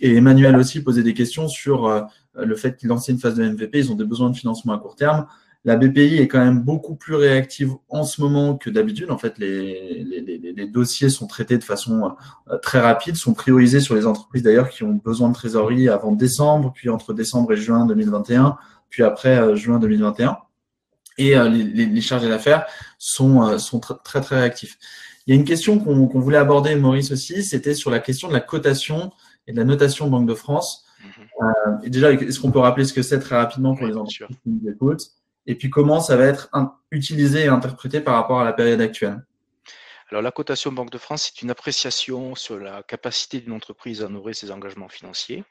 Et Emmanuel aussi posait des questions sur euh, le fait qu'ils lançaient une phase de MVP. Ils ont des besoins de financement à court terme. La BPI est quand même beaucoup plus réactive en ce moment que d'habitude. En fait, les, les, les, dossiers sont traités de façon euh, très rapide, sont priorisés sur les entreprises d'ailleurs qui ont besoin de trésorerie avant décembre, puis entre décembre et juin 2021, puis après euh, juin 2021. Et les, charges d'affaires sont, sont très très réactifs. Il y a une question qu'on voulait aborder, Maurice aussi, c'était sur la question de la cotation et de la notation Banque de France. Mhm. Euh, et déjà, est-ce qu'on peut rappeler ce que c'est très rapidement pour les entreprises qui nous écoutent? Et puis comment ça va être utilisé et interprété par rapport à la période actuelle? La cotation Banque de France, c'est une appréciation sur la capacité d'une entreprise à honorer ses engagements financiers.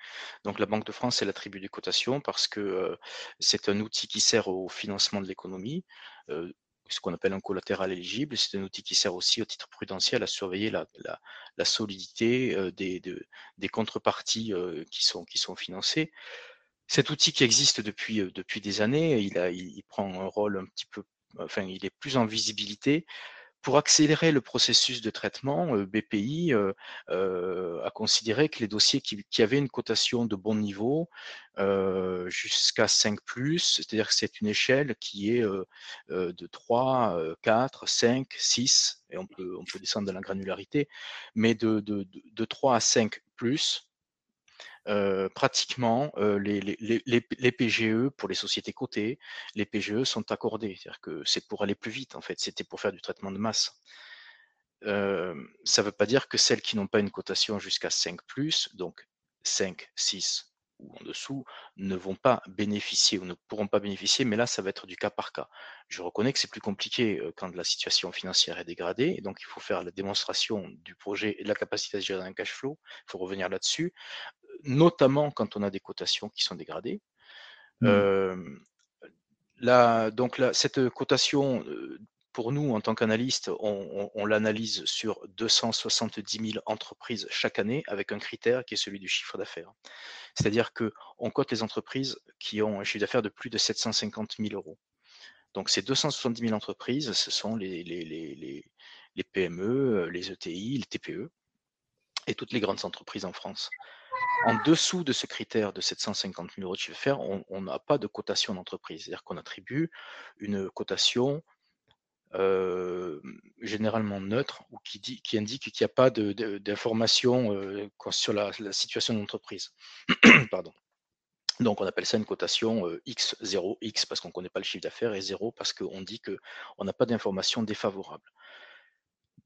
Donc, la Banque de France, elle attribue des cotations parce que euh, c'est un outil qui sert au financement de l'économie. Euh, ce qu'on appelle un collatéral éligible. C'est un outil qui sert aussi au titre prudentiel à surveiller la, solidité euh, des, contreparties qui, sont, financées. Cet outil qui existe depuis, des années, il prend un rôle un petit peu, enfin, il est plus en visibilité pour accélérer le processus de traitement, euh, BPI euh, euh, a considéré que les dossiers qui, avaient une cotation de bon niveau jusqu'à 5 c'est-à-dire que c'est une échelle qui est de 3, 4, 5, 6, et on peut, on peut descendre dans la granularité, mais de, de, de 3 à 5 euh, pratiquement euh, les, PGE pour les sociétés cotées, les PGE sont accordés. C'est-à-dire que c'est pour aller plus vite, en fait. C'était pour faire du traitement de masse. Euh, ça ne veut pas dire que celles qui n'ont pas une cotation jusqu'à 5, donc 5, 6 ou en dessous, ne vont pas bénéficier ou ne pourront pas bénéficier, mais là, ça va être du cas par cas. Je reconnais que c'est plus compliqué quand la situation financière est dégradée, donc il faut faire la démonstration du projet et de la capacité à gérer un cash flow. Il faut revenir là-dessus notamment quand on a des cotations qui sont dégradées. Mmh. donc cette cotation, pour nous, en tant qu'analystes, on, l'analyse sur 270 000 entreprises chaque année avec un critère qui est celui du chiffre d'affaires. C'est-à-dire qu'on cote les entreprises qui ont un chiffre d'affaires de plus de 750 000 euros. Donc ces 270 000 entreprises, ce sont les, les PME, les ETI, les TPE et toutes les grandes entreprises en France. En dessous de ce critère de 750 000 euros de chiffre d'affaires, on n'a pas de cotation d'entreprise. C'est-à-dire qu'on attribue une cotation euh, généralement neutre ou qui, indique qu'il n'y a pas d'information euh, sur la, situation de l'entreprise. Pardon. Donc on appelle ça une cotation euh, X0, X parce qu'on ne connaît pas le chiffre d'affaires et 0 parce qu'on dit qu'on n'a pas d'information défavorable.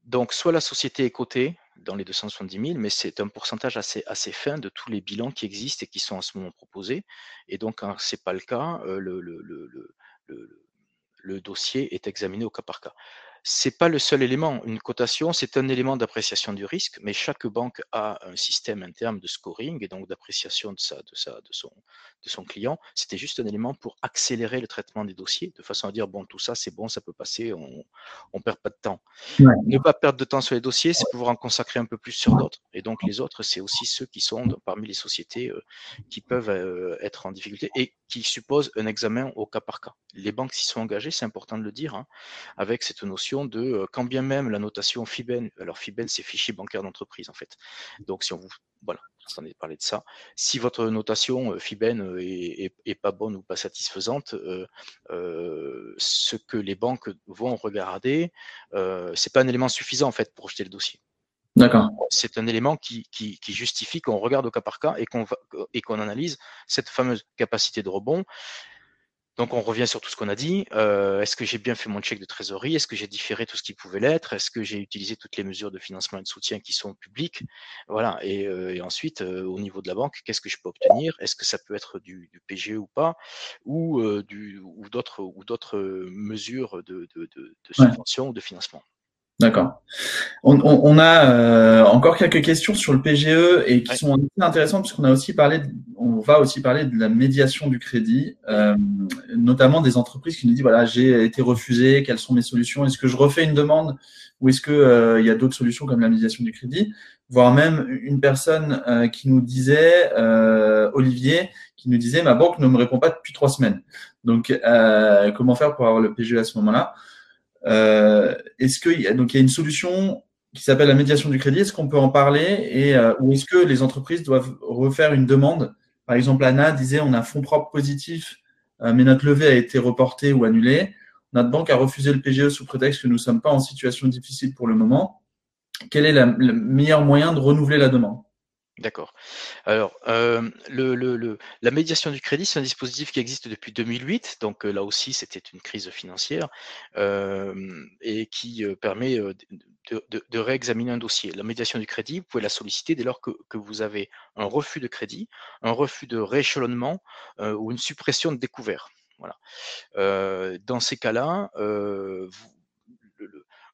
Donc, soit la société est cotée dans les 270 000, mais c'est un pourcentage assez, fin de tous les bilans qui existent et qui sont en ce moment proposés. Et donc, quand ce n'est pas le cas, euh, le, le, dossier est examiné au cas par cas c'est pas le seul élément. Une cotation, c'est un élément d'appréciation du risque, mais chaque banque a un système interne de scoring et donc d'appréciation de, sa, de, son, de son client. C'était juste un élément pour accélérer le traitement des dossiers, de façon à dire, bon, tout ça, c'est bon, ça peut passer, on ne perd pas de temps. Ne pas perdre de temps sur les dossiers, c'est pouvoir en consacrer un peu plus sur d'autres. Et donc, les autres, c'est aussi ceux qui sont parmi les sociétés euh, qui peuvent euh, être en difficulté. Et qui suppose un examen au cas par cas. Les banques s'y sont engagées, c'est important de le dire, hein, avec cette notion de euh, quand bien même la notation FIBEN, alors FIBEN c'est fichier bancaire d'entreprise en fait. Donc si on vous voilà, vous en parlé de ça. Si votre notation euh, FIBEN euh, est, pas bonne ou pas satisfaisante, ce que les banques vont regarder, c'est pas un élément suffisant en fait pour rejeter le dossier. D'accord. C'est un élément qui, qui, justifie qu'on regarde au cas par cas et qu'on et qu'on analyse cette fameuse capacité de rebond. Donc on revient sur tout ce qu'on a dit. Euh, est-ce que j'ai bien fait mon chèque de trésorerie? Est-ce que j'ai différé tout ce qui pouvait l'être? Est-ce que j'ai utilisé toutes les mesures de financement et de soutien qui sont publiques? Voilà. Et, euh, ensuite, euh, au niveau de la banque, qu'est-ce que je peux obtenir? Est-ce que ça peut être du, PGE ou pas? Ou du ou d'autres ou d'autres mesures de, de, de, subvention ou de financement D'accord. On, a euh, encore quelques questions sur le PGE et qui sont intéressantes puisqu'on a aussi parlé, on va aussi parler de la médiation du crédit, euh, notamment des entreprises qui nous disent voilà j'ai été refusé, quelles sont mes solutions, est-ce que je refais une demande ou est-ce que euh, il y a d'autres solutions comme la médiation du crédit, voire même une personne qui nous disait Olivier qui nous disait ma banque ne me répond pas depuis trois semaines, donc comment faire pour avoir le PGE à ce moment-là? Est-ce qu'il y a donc il y a une solution qui s'appelle la médiation du crédit Est-ce qu'on peut en parler et euh, ou est-ce que les entreprises doivent refaire une demande? Par exemple, Anna disait on a fonds propres positifs, euh, mais notre levée a été reportée ou annulée. Notre banque a refusé le PGE sous prétexte que nous ne sommes pas en situation difficile pour le moment. Quel est le meilleur moyen de renouveler la demande? D'accord. Alors, euh, le, le, la médiation du crédit, c'est un dispositif qui existe depuis 2008, donc euh, là aussi c'était une crise financière, euh, et qui permet de, réexaminer un dossier. La médiation du crédit, vous pouvez la solliciter dès lors que, vous avez un refus de crédit, un refus de rééchelonnement ou une suppression de découvert. Voilà. dans ces cas-là,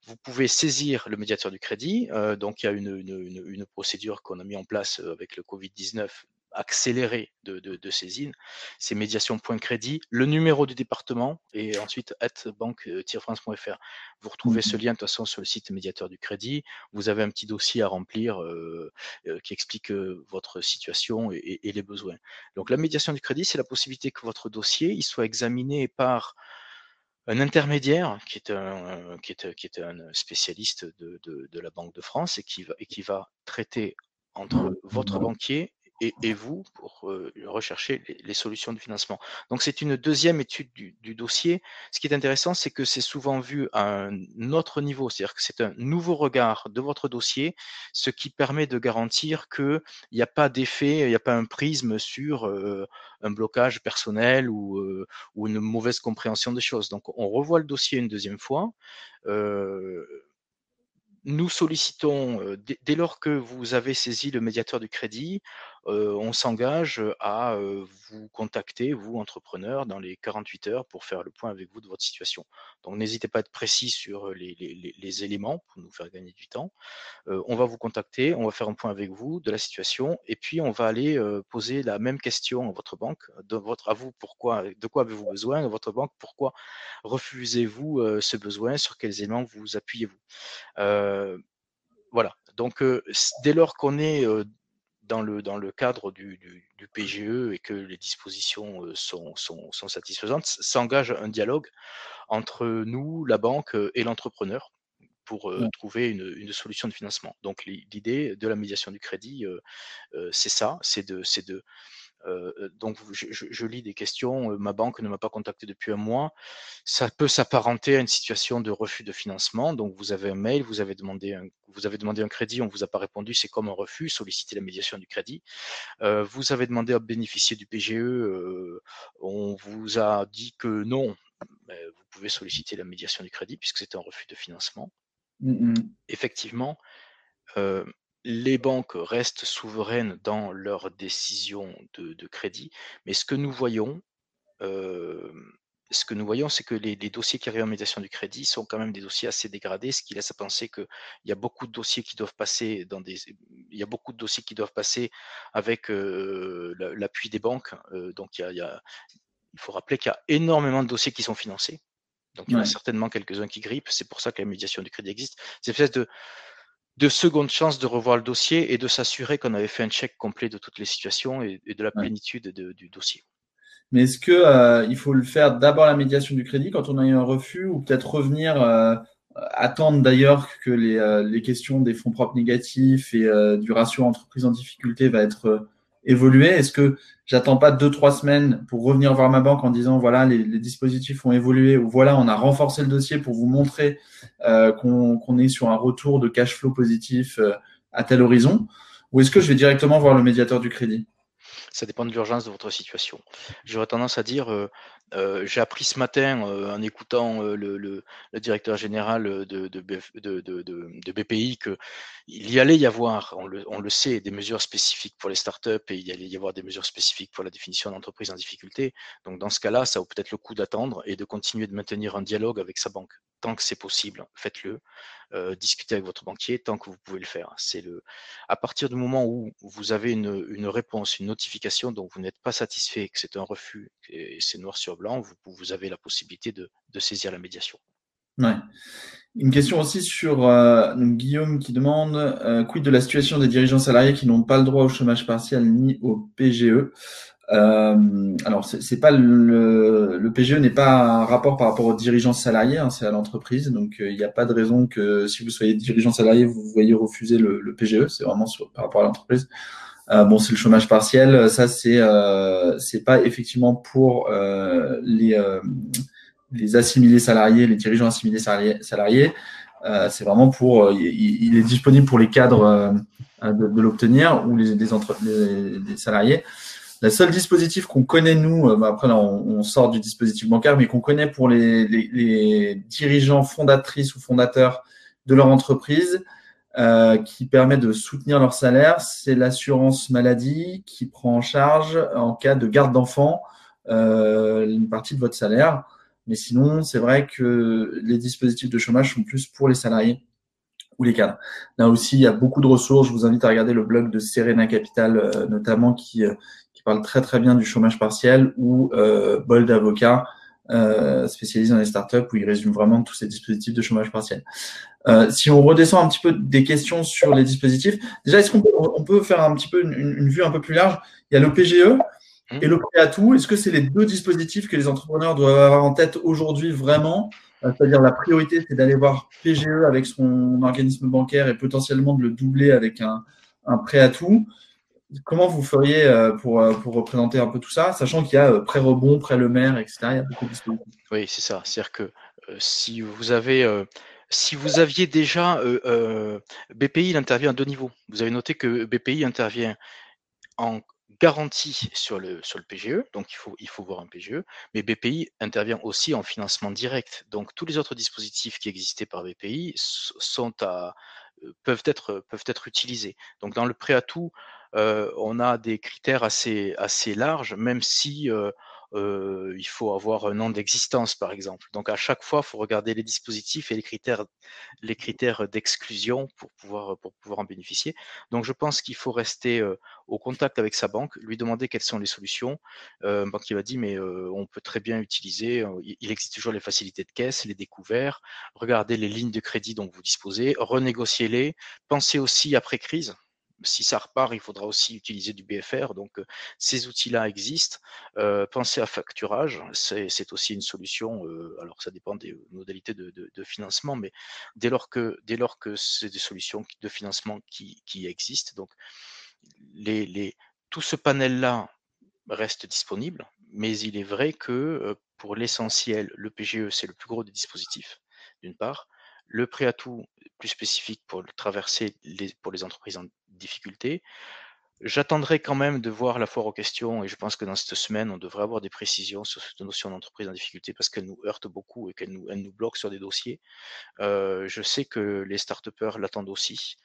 vous pouvez saisir le médiateur du crédit. Euh, donc, il y a une, une, une procédure qu'on a mis en place euh, avec le Covid-19 accélérée de, de, de, saisine. C'est médiation.crédit, le numéro du département et ensuite banque-france.fr. Vous retrouvez ce mmh lien de toute façon sur le site médiateur du crédit. Vous avez un petit dossier à remplir euh, euh, qui explique euh, votre situation et, et, les besoins. Donc, la médiation du crédit, c'est la possibilité que votre dossier il soit examiné par un intermédiaire qui est un, qui est, qui est un spécialiste de, de, de, la Banque de France et qui va, et qui va traiter entre votre banquier et, vous pour euh, rechercher les, solutions de financement. Donc c'est une deuxième étude du, dossier. Ce qui est intéressant, c'est que c'est souvent vu à un autre niveau, c'est-à-dire que c'est un nouveau regard de votre dossier, ce qui permet de garantir qu'il n'y a pas d'effet, il n'y a pas un prisme sur euh, un blocage personnel ou, euh, ou, une mauvaise compréhension des choses. Donc on revoit le dossier une deuxième fois. Nous sollicitons, dès, lors que vous avez saisi le médiateur du crédit, on s'engage à vous contacter, vous, entrepreneur, dans les 48 heures pour faire le point avec vous de votre situation. Donc n'hésitez pas à être précis sur les, éléments pour nous faire gagner du temps. on va vous contacter, on va faire un point avec vous de la situation et puis on va aller poser la même question à votre banque, de à vous, pourquoi, de quoi avez-vous besoin, à votre banque, pourquoi refusez-vous ce besoin, sur quels éléments vous appuyez-vous? voilà. Donc, dès lors qu'on est dans le, dans le cadre du, du, PGE et que les dispositions sont, sont, sont satisfaisantes, s'engage un dialogue entre nous, la banque et l'entrepreneur pour trouver une, une, solution de financement. Donc l'idée de la médiation du crédit, c'est ça, c'est de, de, donc je, je, lis des questions, euh, ma banque ne m'a pas contacté depuis un mois. Ça peut s'apparenter à une situation de refus de financement. Donc vous avez un mail, vous avez demandé un, vous avez demandé un crédit, on vous a pas répondu, c'est comme un refus, solliciter la médiation du crédit. Euh, vous avez demandé à bénéficier du PGE, euh, on vous a dit que non, vous pouvez solliciter la médiation du crédit puisque c'est un refus de financement. Mmh Effectivement, euh, les banques restent souveraines dans leurs décisions de, crédit, mais ce que nous voyons, euh, ce que nous voyons, c'est que les, dossiers qui arrivent en médiation du crédit sont quand même des dossiers assez dégradés, ce qui laisse à penser qu'il y a beaucoup de dossiers qui doivent passer dans des, il y a beaucoup de dossiers qui doivent passer avec euh, l'appui des banques. Euh, donc il, y a, il faut rappeler qu'il y a énormément de dossiers qui sont financés. Donc il y en a certainement quelques-uns qui grippent. C'est pour ça que la médiation du crédit existe. C'est espèce de de seconde chance de revoir le dossier et de s'assurer qu'on avait fait un check complet de toutes les situations et, de la plénitude du dossier. Mais est-ce que il faut le faire d'abord la médiation du crédit quand on a eu un refus ou peut-être revenir attendre d'ailleurs que les, les, questions des fonds propres négatifs et du ratio entreprise en difficulté va être évolué Est-ce que j'attends pas deux trois semaines pour revenir voir ma banque en disant voilà les, dispositifs ont évolué ou voilà on a renforcé le dossier pour vous montrer euh, qu'on est sur un retour de cash flow positif euh, à tel horizon? Ou est-ce que je vais directement voir le médiateur du crédit? Ça dépend de l'urgence de votre situation. J'aurais tendance à dire, euh, euh, j'ai appris ce matin euh, en écoutant le, le, directeur général de, de, de, de BPI qu'il y allait y avoir, on le, sait, des mesures spécifiques pour les startups et il y allait y avoir des mesures spécifiques pour la définition d'entreprise en difficulté. Donc dans ce cas-là, ça vaut peut-être le coup d'attendre et de continuer de maintenir un dialogue avec sa banque. Tant que c'est possible, faites-le. Euh, discuter avec votre banquier tant que vous pouvez le faire. C'est le, à partir du moment où vous avez une, une réponse, une notification dont vous n'êtes pas satisfait, que c'est un refus, et c'est noir sur blanc, vous, avez la possibilité de, saisir la médiation. Une question aussi sur euh, Guillaume qui demande euh, quid de la situation des dirigeants salariés qui n'ont pas le droit au chômage partiel ni au PGE. Euh, alors, c'est pas le, PGE n'est pas un rapport par rapport aux dirigeants salariés, hein, c'est à l'entreprise. Donc, euh, il n'y a pas de raison que si vous soyez dirigeant salarié, vous voyez refuser le, le PGE. C'est vraiment par rapport à l'entreprise. Euh, bon, c'est le chômage partiel. Ça, c'est euh, c'est pas effectivement pour euh, les les assimilés salariés, les dirigeants assimilés salariés. salariés. c'est vraiment pour, il, est disponible pour les cadres de, l'obtenir ou les, les salariés. Le seul dispositif qu'on connaît, nous, euh, bah, après là, on, sort du dispositif bancaire, mais qu'on connaît pour les, dirigeants fondatrices ou fondateurs de leur entreprise, euh, qui permet de soutenir leur salaire, c'est l'assurance maladie qui prend en charge en cas de garde d'enfants euh, une partie de votre salaire. Mais sinon, c'est vrai que les dispositifs de chômage sont plus pour les salariés ou les cadres. Là aussi, il y a beaucoup de ressources. Je vous invite à regarder le blog de Serena Capital, euh, notamment, qui, parle très très bien du chômage partiel, ou euh, Bold Avocat, euh, spécialisé dans les startups, où il résume vraiment tous ces dispositifs de chômage partiel. Euh, si on redescend un petit peu des questions sur les dispositifs, déjà, est-ce qu'on peut, on peut faire un petit peu une, une, vue un peu plus large? Il y a le PGE et le prêt à tout. Est-ce que c'est les deux dispositifs que les entrepreneurs doivent avoir en tête aujourd'hui vraiment? Euh, C'est-à-dire la priorité, c'est d'aller voir PGE avec son organisme bancaire et potentiellement de le doubler avec un, un prêt à tout comment vous feriez euh, pour, euh, pour représenter un peu tout ça, sachant qu'il y a euh, pré-rebond, pré-le maire, etc. Oui, c'est ça. C'est-à-dire que si vous aviez déjà BPI, intervient à deux niveaux. Vous avez noté que BPI intervient en garantie sur le, sur le PGE, donc il faut, voir un PGE, mais BPI intervient aussi en financement direct. Donc tous les autres dispositifs qui existaient par BPI sont à, peuvent, être, utilisés. Donc dans le prêt à on a des critères assez, assez larges, même si euh, euh, il faut avoir un an d'existence, par exemple. Donc à chaque fois, il faut regarder les dispositifs et les critères, les critères d'exclusion pour pouvoir, pour pouvoir en bénéficier. Donc je pense qu'il faut rester au contact avec sa banque, lui demander quelles sont les solutions. Euh, un banquier va dire, mais on peut très bien utiliser, il existe toujours les facilités de caisse, les découverts, regarder les lignes de crédit dont vous disposez, renégocier-les, pensez aussi après crise si ça repart, il faudra aussi utiliser du BFR. Donc, ces outils-là existent. Pensez à facturage, c'est aussi une solution. Alors, ça dépend des modalités de, financement, mais dès lors que, c'est des solutions de financement qui, existent, tout ce panel-là reste disponible, mais il est vrai que pour l'essentiel, le PGE, c'est le plus gros des dispositifs, d'une part. Le prêt à tout plus spécifique pour traverser les, pour les entreprises en difficulté. J'attendrai quand même de voir la foire aux questions et je pense que dans cette semaine, on devrait avoir des précisions sur cette notion d'entreprise en difficulté parce qu'elle nous heurte beaucoup et qu'elle nous, bloque sur des dossiers. Euh, je sais que les start l'attendent aussi.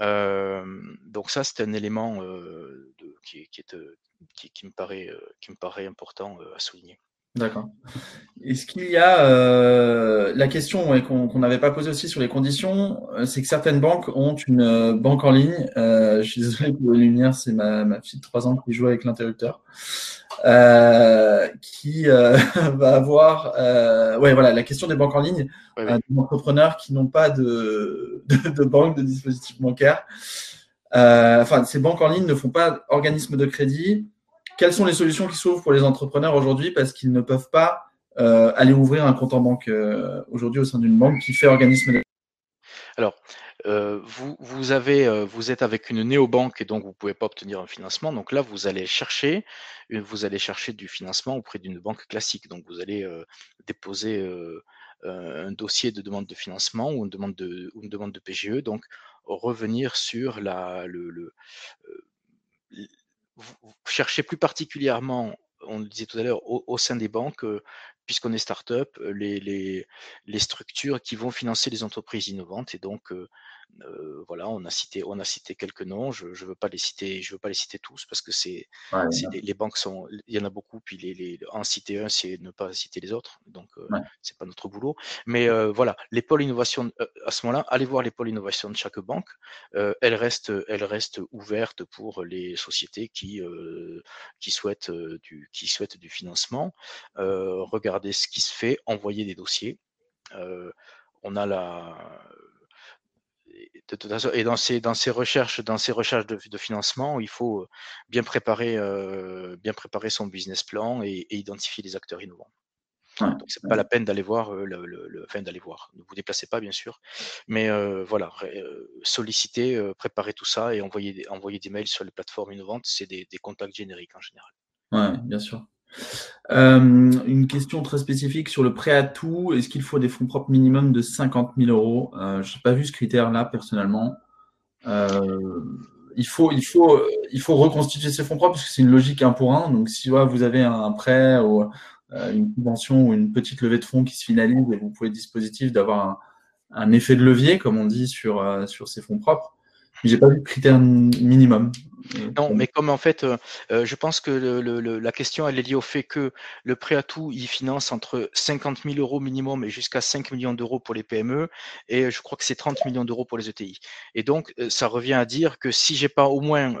Euh, donc ça, c'est un élément euh, qui, me paraît, qui me paraît important à souligner. D'accord. Est-ce qu'il y a euh, la question qu'on n'avait pas posée aussi sur les conditions, euh, c'est que certaines banques ont une euh, banque en ligne. je suis désolé pour les lumières, c'est ma, ma, fille de 3 ans qui joue avec l'interrupteur, qui va avoir, ouais voilà, la question des banques en ligne, des entrepreneurs qui n'ont pas de, de, de, banque, de dispositif bancaire. enfin, ces banques en ligne ne font pas organisme de crédit quelles sont les solutions qui s'ouvrent pour les entrepreneurs aujourd'hui parce qu'ils ne peuvent pas aller ouvrir un compte en banque aujourd'hui au sein d'une banque qui fait organisme de... Alors, vous, vous, avez, vous êtes avec une néobanque et donc vous ne pouvez pas obtenir un financement. Donc là, vous allez chercher, vous allez chercher du financement auprès d'une banque classique. Donc vous allez déposer un dossier de demande de financement ou une demande de, une demande de PGE. Donc revenir sur la, le, vous cherchez plus particulièrement on le disait tout à l'heure, au, sein des banques, puisqu'on est start-up, les, les, les, structures qui vont financer les entreprises innovantes. Et donc, euh, voilà, on a cité, on a cité quelques noms. Je, je veux pas les citer, je veux pas les citer tous parce que c'est, les, banques sont, il y en a beaucoup. Puis les, les en citer un, c'est ne pas citer les autres. Donc euh, c'est pas notre boulot. Mais euh, voilà, les pôles innovation à ce moment-là, allez voir les pôles innovation de chaque banque. elles restent, elles restent ouvertes pour les sociétés qui qui souhaitent du qui souhaitent du financement. regardez ce qui se fait, envoyer des dossiers. on a la et dans ces, dans ces recherches, dans ces recherches de, financement, il faut bien préparer, bien préparer son business plan et, identifier les acteurs innovants. Donc c'est pas la peine d'aller voir, le, le, enfin d'aller voir. Ne vous déplacez pas bien sûr, mais voilà, solliciter, préparer tout ça et envoyer, envoyer des mails sur les plateformes innovantes, c'est des, des contacts génériques en général. Ouais, bien sûr. Euh, une question très spécifique sur le prêt à tout. Est-ce qu'il faut des fonds propres minimum de 50 000 euros? Euh, Je n'ai pas vu ce critère-là personnellement. Euh, il, faut, il, faut, il faut reconstituer ces fonds propres parce que c'est une logique un pour un. Donc, si vous avez un prêt ou une convention ou une petite levée de fonds qui se finalise et vous pouvez dispositif d'avoir un, effet de levier, comme on dit, sur, sur ces fonds propres. J'ai pas vu de critère minimum. Non, mais comme en fait, euh, euh, je pense que le, la question elle est liée au fait que le prêt à tout, il finance entre 50 000 euros minimum et jusqu'à 5 millions d'euros pour les PME, et je crois que c'est 30 millions d'euros pour les ETI. Et donc, euh, ça revient à dire que si j'ai pas au moins,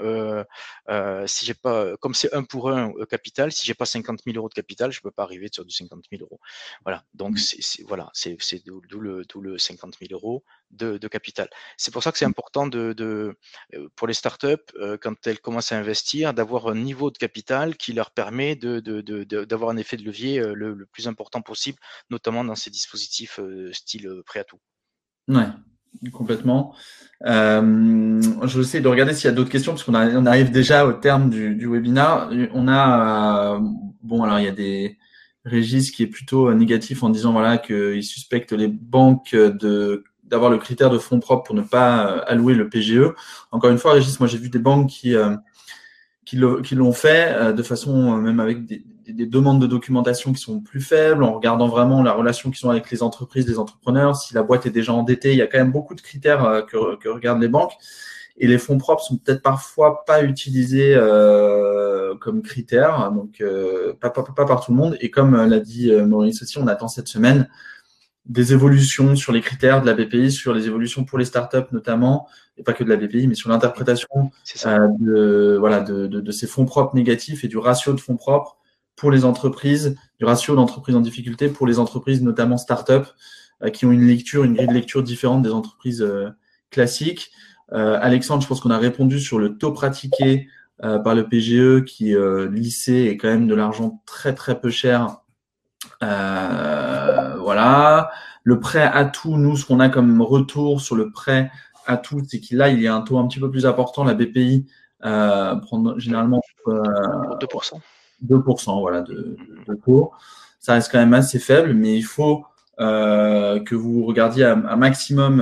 si j'ai pas, comme c'est un pour un capital, si j'ai pas 50 000 euros de capital, je peux pas arriver sur du 50 000 euros. Voilà. Donc, mmh. c'est voilà, c'est d'où le, le 50 000 euros de, de capital. C'est pour ça que c'est mmh. important de, de, pour les startups quand elles commencent à investir, d'avoir un niveau de capital qui leur permet d'avoir de, un effet de levier euh, le, plus important possible, notamment dans ces dispositifs euh, style euh, prêt à tout. Ouais, complètement. Je vais de regarder s'il y a d'autres questions, parce qu'on on arrive déjà au terme du, du webinaire. On a, bon, alors il y a des Régis qui est plutôt négatif en disant voilà qu'il suspecte les banques de d'avoir le critère de fonds propres pour ne pas euh, allouer le PGE. Encore une fois, Régis, moi j'ai vu des banques qui, euh, qui l'ont fait euh, de façon, même avec des, des, demandes de documentation qui sont plus faibles, en regardant vraiment la relation qui sont avec les entreprises, les entrepreneurs. Si la boîte est déjà endettée, il y a quand même beaucoup de critères que, que regardent les banques. Et les fonds propres sont peut-être parfois pas utilisés euh, comme critères, donc euh, pas, pas, pas, par tout le monde. Et comme l'a dit Maurice aussi, on attend cette semaine des évolutions sur les critères de la BPI, sur les évolutions pour les startups notamment, et pas que de la BPI, mais sur l'interprétation euh, de, voilà, de, de, ces fonds propres négatifs et du ratio de fonds propres pour les entreprises, du ratio d'entreprises en difficulté pour les entreprises notamment startups euh, qui ont une lecture, une grille de lecture différente des entreprises euh, classiques. Alexandre, je pense qu'on a répondu sur le taux pratiqué par le PGE qui lycée est quand même de l'argent très très peu cher euh, voilà. Le prêt à tout, nous, ce qu'on a comme retour sur le prêt à tout, c'est qu'il là, il y a un taux un petit peu plus important. La BPI euh, prend généralement euh, 2%. 2%, voilà, de, de, taux. Ça reste quand même assez faible, mais il faut euh, que vous regardiez un maximum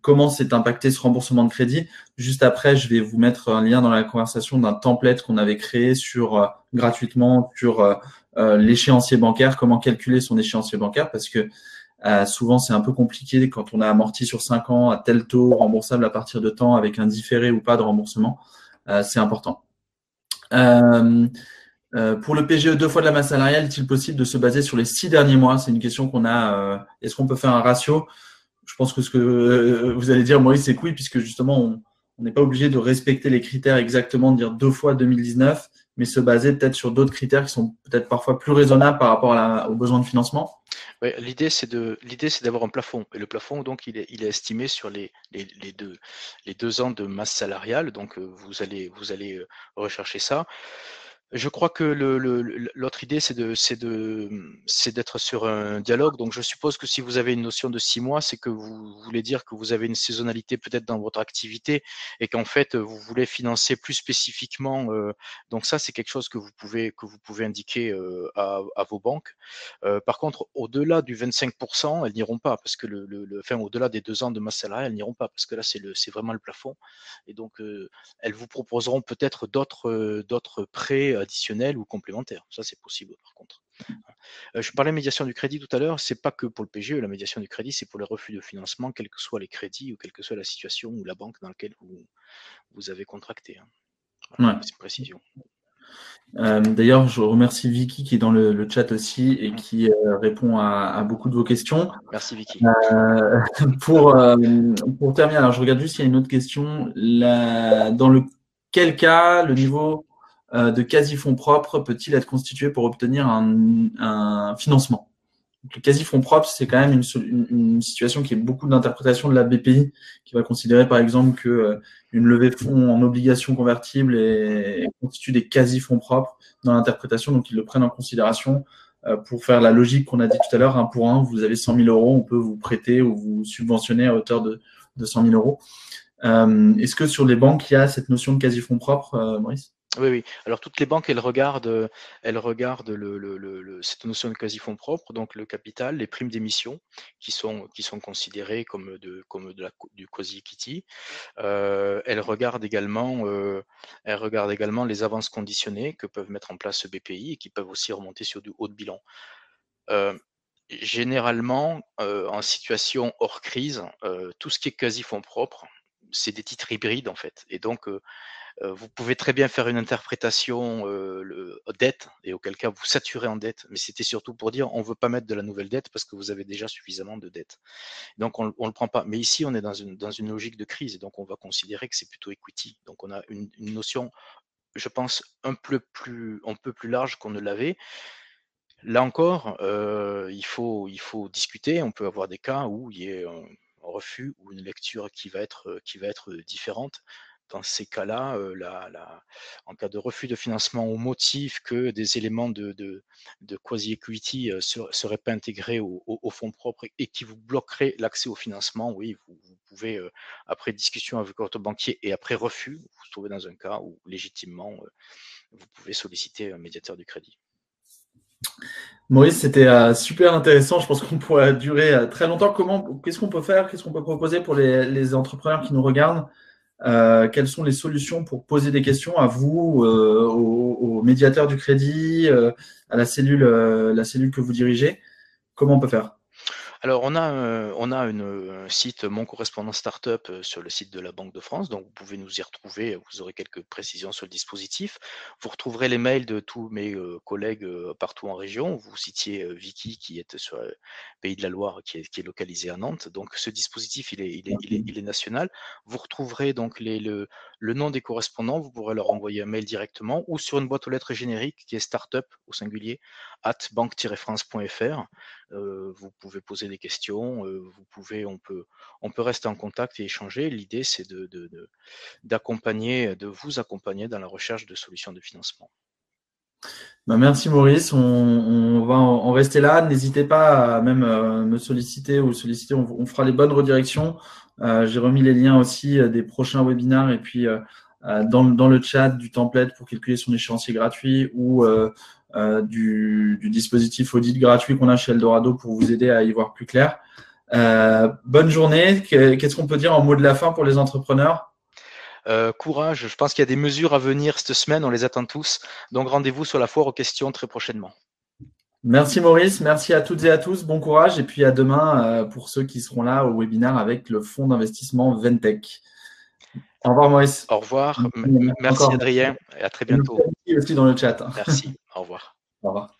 comment s'est impacté ce remboursement de crédit. Juste après, je vais vous mettre un lien dans la conversation d'un template qu'on avait créé sur euh, gratuitement sur euh, l'échéancier bancaire, comment calculer son échéancier bancaire, parce que euh, souvent c'est un peu compliqué quand on a amorti sur 5 ans à tel taux remboursable à partir de temps avec un différé ou pas de remboursement. Euh, c'est important. pour le PGE deux fois de la masse salariale, est-il possible de se baser sur les six derniers mois? C'est une question qu'on a. Est-ce qu'on peut faire un ratio? Je pense que ce que vous allez dire, Maurice, c'est que oui, puisque justement, on n'est pas obligé de respecter les critères exactement, de dire deux fois 2019 mais se baser peut-être sur d'autres critères qui sont peut-être parfois plus raisonnables par rapport aux besoins de financement. L'idée c'est d'avoir un plafond. Et le plafond donc il est, il est estimé sur les, les, les, deux les deux ans de masse salariale. Donc euh, vous allez vous allez euh, rechercher ça je crois que l'autre idée, c'est d'être sur un dialogue. Donc, je suppose que si vous avez une notion de six mois, c'est que vous voulez dire que vous avez une saisonnalité peut-être dans votre activité et qu'en fait, vous voulez financer plus spécifiquement. Euh, donc, ça, c'est quelque chose que vous pouvez, que vous pouvez indiquer euh, à, vos banques. Euh, par contre, au-delà du 25%, elles n'iront pas parce que le, enfin, au-delà des deux ans de masse salariale, elles n'iront pas parce que là, c'est vraiment le plafond. Et donc, elles vous proposeront peut-être d'autres prêts additionnel ou complémentaire. Ça, c'est possible par contre. Euh, je parlais de médiation du crédit tout à l'heure, c'est pas que pour le PGE, la médiation du crédit, c'est pour les refus de financement, quels que soient les crédits ou quelle que soit la situation ou la banque dans laquelle vous, vous avez contracté. Hein. C'est une précision. Euh, d'ailleurs, je remercie Vicky qui est dans le, chat aussi et qui euh, répond à, beaucoup de vos questions. Merci Vicky. pour, pour terminer, alors je regarde juste s'il y a une autre question. dans le quel cas le niveau euh, de quasi-fonds propres peut-il être constitué pour obtenir un, financement? Le quasi-fonds propre, c'est quand même une, situation qui est beaucoup d'interprétation de la BPI, qui va considérer par exemple que euh, une levée de fonds en obligation convertible constitue des quasi-fonds propres dans l'interprétation, donc ils le prennent en considération euh, pour faire la logique qu'on a dit tout à l'heure, un pour un, vous avez 100 000 euros, on peut vous prêter ou vous subventionner à hauteur de, de 100 000 euros. Est-ce que sur les banques, il y a cette notion de quasi-fonds propres, Maurice? Oui, oui. Alors toutes les banques, elles regardent, elles regardent cette notion de quasi-fonds propres, donc le capital, les primes d'émission, qui sont, qui sont considérées comme, de, comme la, du quasi-equity. Euh, elles regardent également, euh, elles regardent également les avances conditionnées que peuvent mettre en place ce BPI et qui peuvent aussi remonter sur du haut de bilan. Euh, généralement, en situation hors crise, tout ce qui est quasi-fonds propres, c'est des titres hybrides en fait. Et donc, vous pouvez très bien faire une interprétation le, dette, et auquel cas vous saturez en dette, mais c'était surtout pour dire on ne veut pas mettre de la nouvelle dette parce que vous avez déjà suffisamment de dette. Donc on ne le prend pas. Mais ici, on est dans une, dans une logique de crise, et donc on va considérer que c'est plutôt equity. Donc on a une, notion, je pense, un peu plus, un peu plus large qu'on ne l'avait. Là encore, il, faut, il faut discuter. On peut avoir des cas où il y a un refus ou une lecture qui va être, qui va être différente dans ces cas-là, en cas de refus de financement au motif que des éléments de, quasi-equity ne seraient pas intégrés au, fonds propre et qui vous bloqueraient l'accès au financement, oui, vous, pouvez, après discussion avec votre banquier et après refus, vous vous trouvez dans un cas où légitimement, vous pouvez solliciter un médiateur du crédit. Maurice, c'était super intéressant. Je pense qu'on pourrait durer très longtemps. Comment, qu'est-ce qu'on peut faire Qu'est-ce qu'on peut proposer pour les entrepreneurs qui nous regardent? Euh, quelles sont les solutions pour poser des questions à vous, euh, aux, médiateurs du crédit, euh, à la cellule, la cellule que vous dirigez? Comment on peut faire? Alors, on a, un site Mon Correspondant Startup sur le site de la Banque de France, donc vous pouvez nous y retrouver, vous aurez quelques précisions sur le dispositif. Vous retrouverez les mails de tous mes collègues partout en région. Vous citiez Vicky qui est sur le Pays de la Loire, qui est, qui localisé à Nantes. Donc, ce dispositif, il est national. Vous retrouverez donc les, le, le nom des correspondants, vous pourrez leur envoyer un mail directement ou sur une boîte aux lettres générique qui est startup au singulier at banque-france.fr. Euh, vous pouvez poser des questions, euh, vous pouvez, on peut, on peut rester en contact et échanger. L'idée, c'est de, d'accompagner, de, vous accompagner dans la recherche de solutions de financement. Bah, merci Maurice, on, va en rester là. N'hésitez pas à même euh, me solliciter ou solliciter, on, fera les bonnes redirections. J'ai remis les liens aussi des prochains webinaires et puis dans, dans, le chat du template pour calculer son échéancier gratuit ou du, dispositif audit gratuit qu'on a chez Eldorado pour vous aider à y voir plus clair. Euh, bonne journée. Qu'est-ce qu'on peut dire en mot de la fin pour les entrepreneurs? Euh, courage, je pense qu'il y a des mesures à venir cette semaine, on les attend tous. Donc rendez-vous sur la foire aux questions très prochainement. Merci Maurice, merci à toutes et à tous, bon courage et puis à demain pour ceux qui seront là au webinaire avec le fonds d'investissement Ventech. Au revoir Maurice. Au revoir, merci Adrien et à très bientôt. Merci aussi dans le chat. Merci, au revoir. Au revoir.